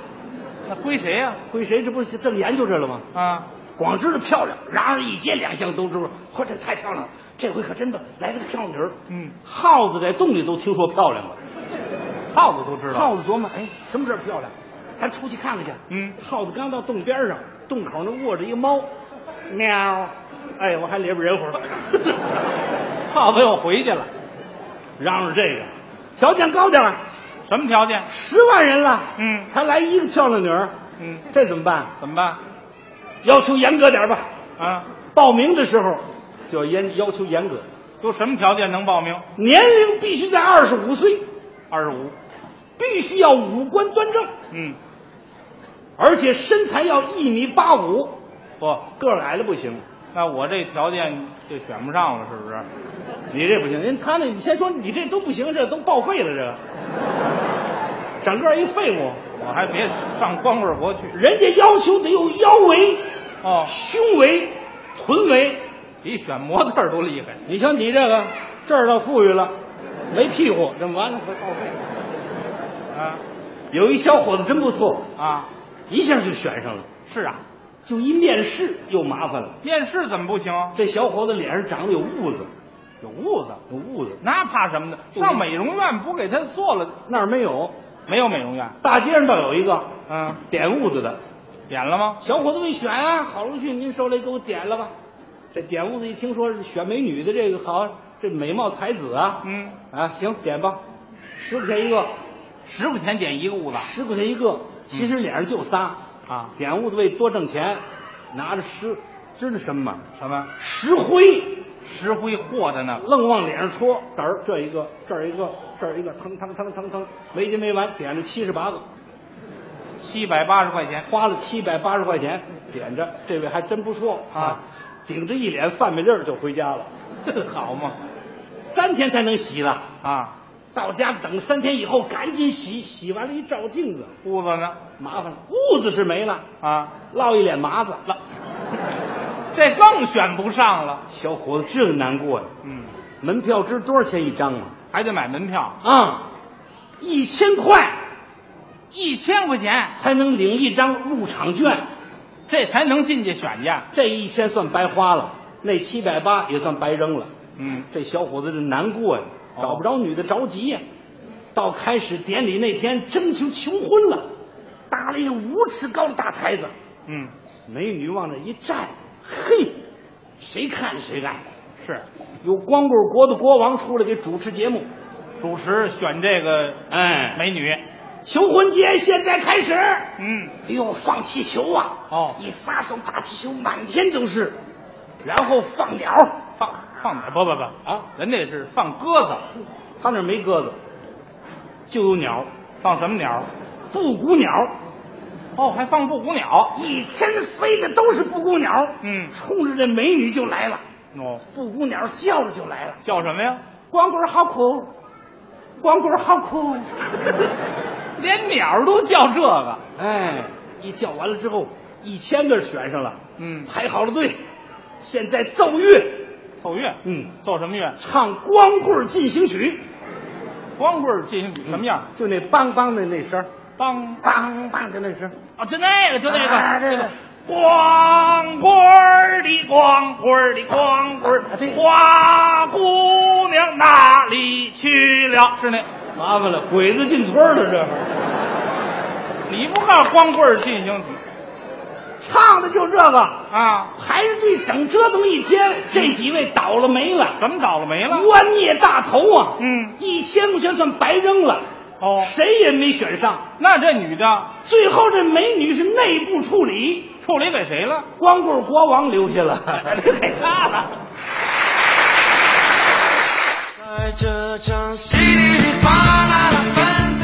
Speaker 28: 那归谁呀、
Speaker 29: 归谁？这不是正研究着了吗？
Speaker 28: 啊？
Speaker 29: 光知道漂亮，然而一街两巷都知道，嚯，这太漂亮了！这回可真的来了个漂亮女儿。
Speaker 28: 嗯，
Speaker 29: 耗子在洞里都听说漂亮了，[laughs]
Speaker 28: 耗子都知道。
Speaker 29: 耗子琢磨，哎，什么时候漂亮？咱出去看看去。
Speaker 28: 嗯，
Speaker 29: 耗子刚到洞边上，洞口那卧着一个猫，喵，哎，我还里边人乎了。
Speaker 28: 耗子又回去了，
Speaker 29: 嚷嚷这个，条件高点儿
Speaker 28: 什么条件？
Speaker 29: 十万人了，
Speaker 28: 嗯
Speaker 29: 才来一个漂亮女儿，
Speaker 28: 嗯，
Speaker 29: 这怎么办？
Speaker 28: 怎么办？
Speaker 29: 要求严格点儿吧。
Speaker 28: 啊，
Speaker 29: 报名的时候就要严要求严格，
Speaker 28: 都什么条件能报名？
Speaker 29: 年龄必须在二十五岁，
Speaker 28: 二十五。
Speaker 29: 必须要五官端正，
Speaker 28: 嗯，
Speaker 29: 而且身材要一米八五，
Speaker 28: 不，
Speaker 29: 个儿矮了不行。
Speaker 28: 那我这条件就选不上了，是不是？[laughs]
Speaker 29: 你这不行，人他那你先说你这都不行，这都报废了，这整个一废物。
Speaker 28: 我还别上光棍国去。
Speaker 29: 人家要求得有腰围、
Speaker 28: 哦，
Speaker 29: 胸围、臀围，
Speaker 28: 比选模特都厉害。
Speaker 29: 你瞧你这个这儿倒富裕了，没屁股，这完了快报废。
Speaker 28: 啊，
Speaker 29: 有一小伙子真不错
Speaker 28: 啊，
Speaker 29: 一下就选上了。
Speaker 28: 是啊，
Speaker 29: 就一面试又麻烦了。
Speaker 28: 面试怎么不行？
Speaker 29: 这小伙子脸上长得有痦子，
Speaker 28: 有痦子，
Speaker 29: 有痦子，
Speaker 28: 那怕什么呢？上美容院不给他做了？
Speaker 29: 那儿没有，
Speaker 28: 没有美容院。
Speaker 29: 大街上倒有一个，
Speaker 28: 嗯，
Speaker 29: 点痦子的，
Speaker 28: 点了吗？
Speaker 29: 小伙子没选啊，好出去，您手里给我点了吧。这点痦子一听说是选美女的，这个好，这美貌才子啊，
Speaker 28: 嗯
Speaker 29: 啊，行，点吧，十块钱一个，
Speaker 28: 十块钱点一个痦子，
Speaker 29: 十块钱一个，其实脸上就仨
Speaker 28: 啊。
Speaker 29: 点痦子为多挣钱，拿着石，知道什么吗？
Speaker 28: 什么？
Speaker 29: 石灰，
Speaker 28: 石灰和的呢，
Speaker 29: 愣往脸上戳，嘚儿这一个，这儿一个，这儿一个，腾腾腾腾腾，没劲没完，点了七十八个，
Speaker 28: 七百八十块钱，
Speaker 29: 花了七百八十块钱点着，这位还真不错
Speaker 28: 啊，
Speaker 29: 顶着一脸饭米粒儿就回家了，[laughs]
Speaker 28: 好嘛，
Speaker 29: 三天才能洗了
Speaker 28: 啊。
Speaker 29: 到家等三天以后赶紧洗，洗完了一照镜子，
Speaker 28: 痦子呢？
Speaker 29: 麻烦了，痦子是没了
Speaker 28: 啊，
Speaker 29: 落一脸麻子
Speaker 28: 了，这更选不上了。
Speaker 29: 小伙子这个难过呀，
Speaker 28: 嗯，
Speaker 29: 门票值多少钱一张啊？
Speaker 28: 还得买门票
Speaker 29: 啊，一千块，
Speaker 28: 一千块钱
Speaker 29: 才能领一张入场券，
Speaker 28: 这才能进去选去。
Speaker 29: 这一千算白花了，那七百八也算白扔了。
Speaker 28: 嗯，
Speaker 29: 这小伙子这难过呀。找不着女的着急呀、啊，到开始典礼那天征求求婚了，搭了一个五尺高的大台子，
Speaker 28: 嗯，
Speaker 29: 美女往那一站，嘿，谁看谁爱。
Speaker 28: 是，
Speaker 29: 有光棍国的国王出来给主持节目，
Speaker 28: 主持选这个
Speaker 29: 哎。
Speaker 28: 美女，
Speaker 29: 求婚节现在开始。
Speaker 28: 嗯，
Speaker 29: 哎呦，放气球啊！
Speaker 28: 哦，
Speaker 29: 一撒手，大气球满天都是，然后放鸟，
Speaker 28: 放。放哪？不不不啊！人家是放鸽子，
Speaker 29: 他那没鸽子，就有鸟。
Speaker 28: 放什么鸟？
Speaker 29: 布谷鸟。
Speaker 28: 哦，还放布谷鸟，
Speaker 29: 一天飞的都是布谷鸟。
Speaker 28: 嗯，
Speaker 29: 冲着这美女就来了。
Speaker 28: 哦，
Speaker 29: 布谷鸟叫着就来了。
Speaker 28: 叫什么呀？
Speaker 29: 光棍好苦，光棍好苦。[laughs]
Speaker 28: 连鸟都叫这个。
Speaker 29: 哎，一叫完了之后，一千个选上了。
Speaker 28: 嗯，
Speaker 29: 排好了队，现在奏乐。
Speaker 28: 奏乐，
Speaker 29: 嗯，
Speaker 28: 奏什么乐？
Speaker 29: 唱《光棍进行曲》。
Speaker 28: 光棍进行曲什么样？
Speaker 29: 就那梆梆的那声，
Speaker 28: 梆
Speaker 29: 梆梆的那声。
Speaker 28: 啊，就那个，就那个，
Speaker 29: 啊、这个。
Speaker 28: 光棍儿的光棍儿的光棍儿，花姑娘哪里去了？是那，
Speaker 29: 麻烦了，鬼子进村了，这
Speaker 28: 你不告诉光棍进行曲？
Speaker 29: 唱的就这个
Speaker 28: 啊，
Speaker 29: 排着队整折腾一天，这几位倒了霉了。
Speaker 28: 怎么倒了霉了？
Speaker 29: 冤孽大头啊！
Speaker 28: 嗯，
Speaker 29: 一千块钱算白扔了。
Speaker 28: 哦，
Speaker 29: 谁也没选上。
Speaker 28: 那这女的，
Speaker 29: 最后这美女是内部处理，
Speaker 28: 处理给谁了？
Speaker 29: 光棍国王留下了，[laughs]
Speaker 28: 给他了。
Speaker 9: 在这场稀里哗啦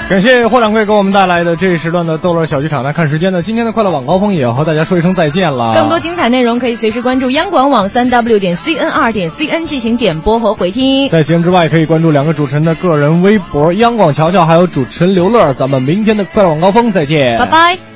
Speaker 4: 感谢霍掌柜给我们带来的这一时段的逗乐小剧场。来看时间呢，今天的快乐晚高峰也要和大家说一声再见了。
Speaker 3: 更多精彩内容可以随时关注央广网三 w 点 cn 二点 cn 进行点播和回听。
Speaker 4: 在节目之外，可以关注两个主持人的个人微博，央广乔乔还有主持人刘乐。咱们明天的快乐晚高峰再见，
Speaker 3: 拜拜。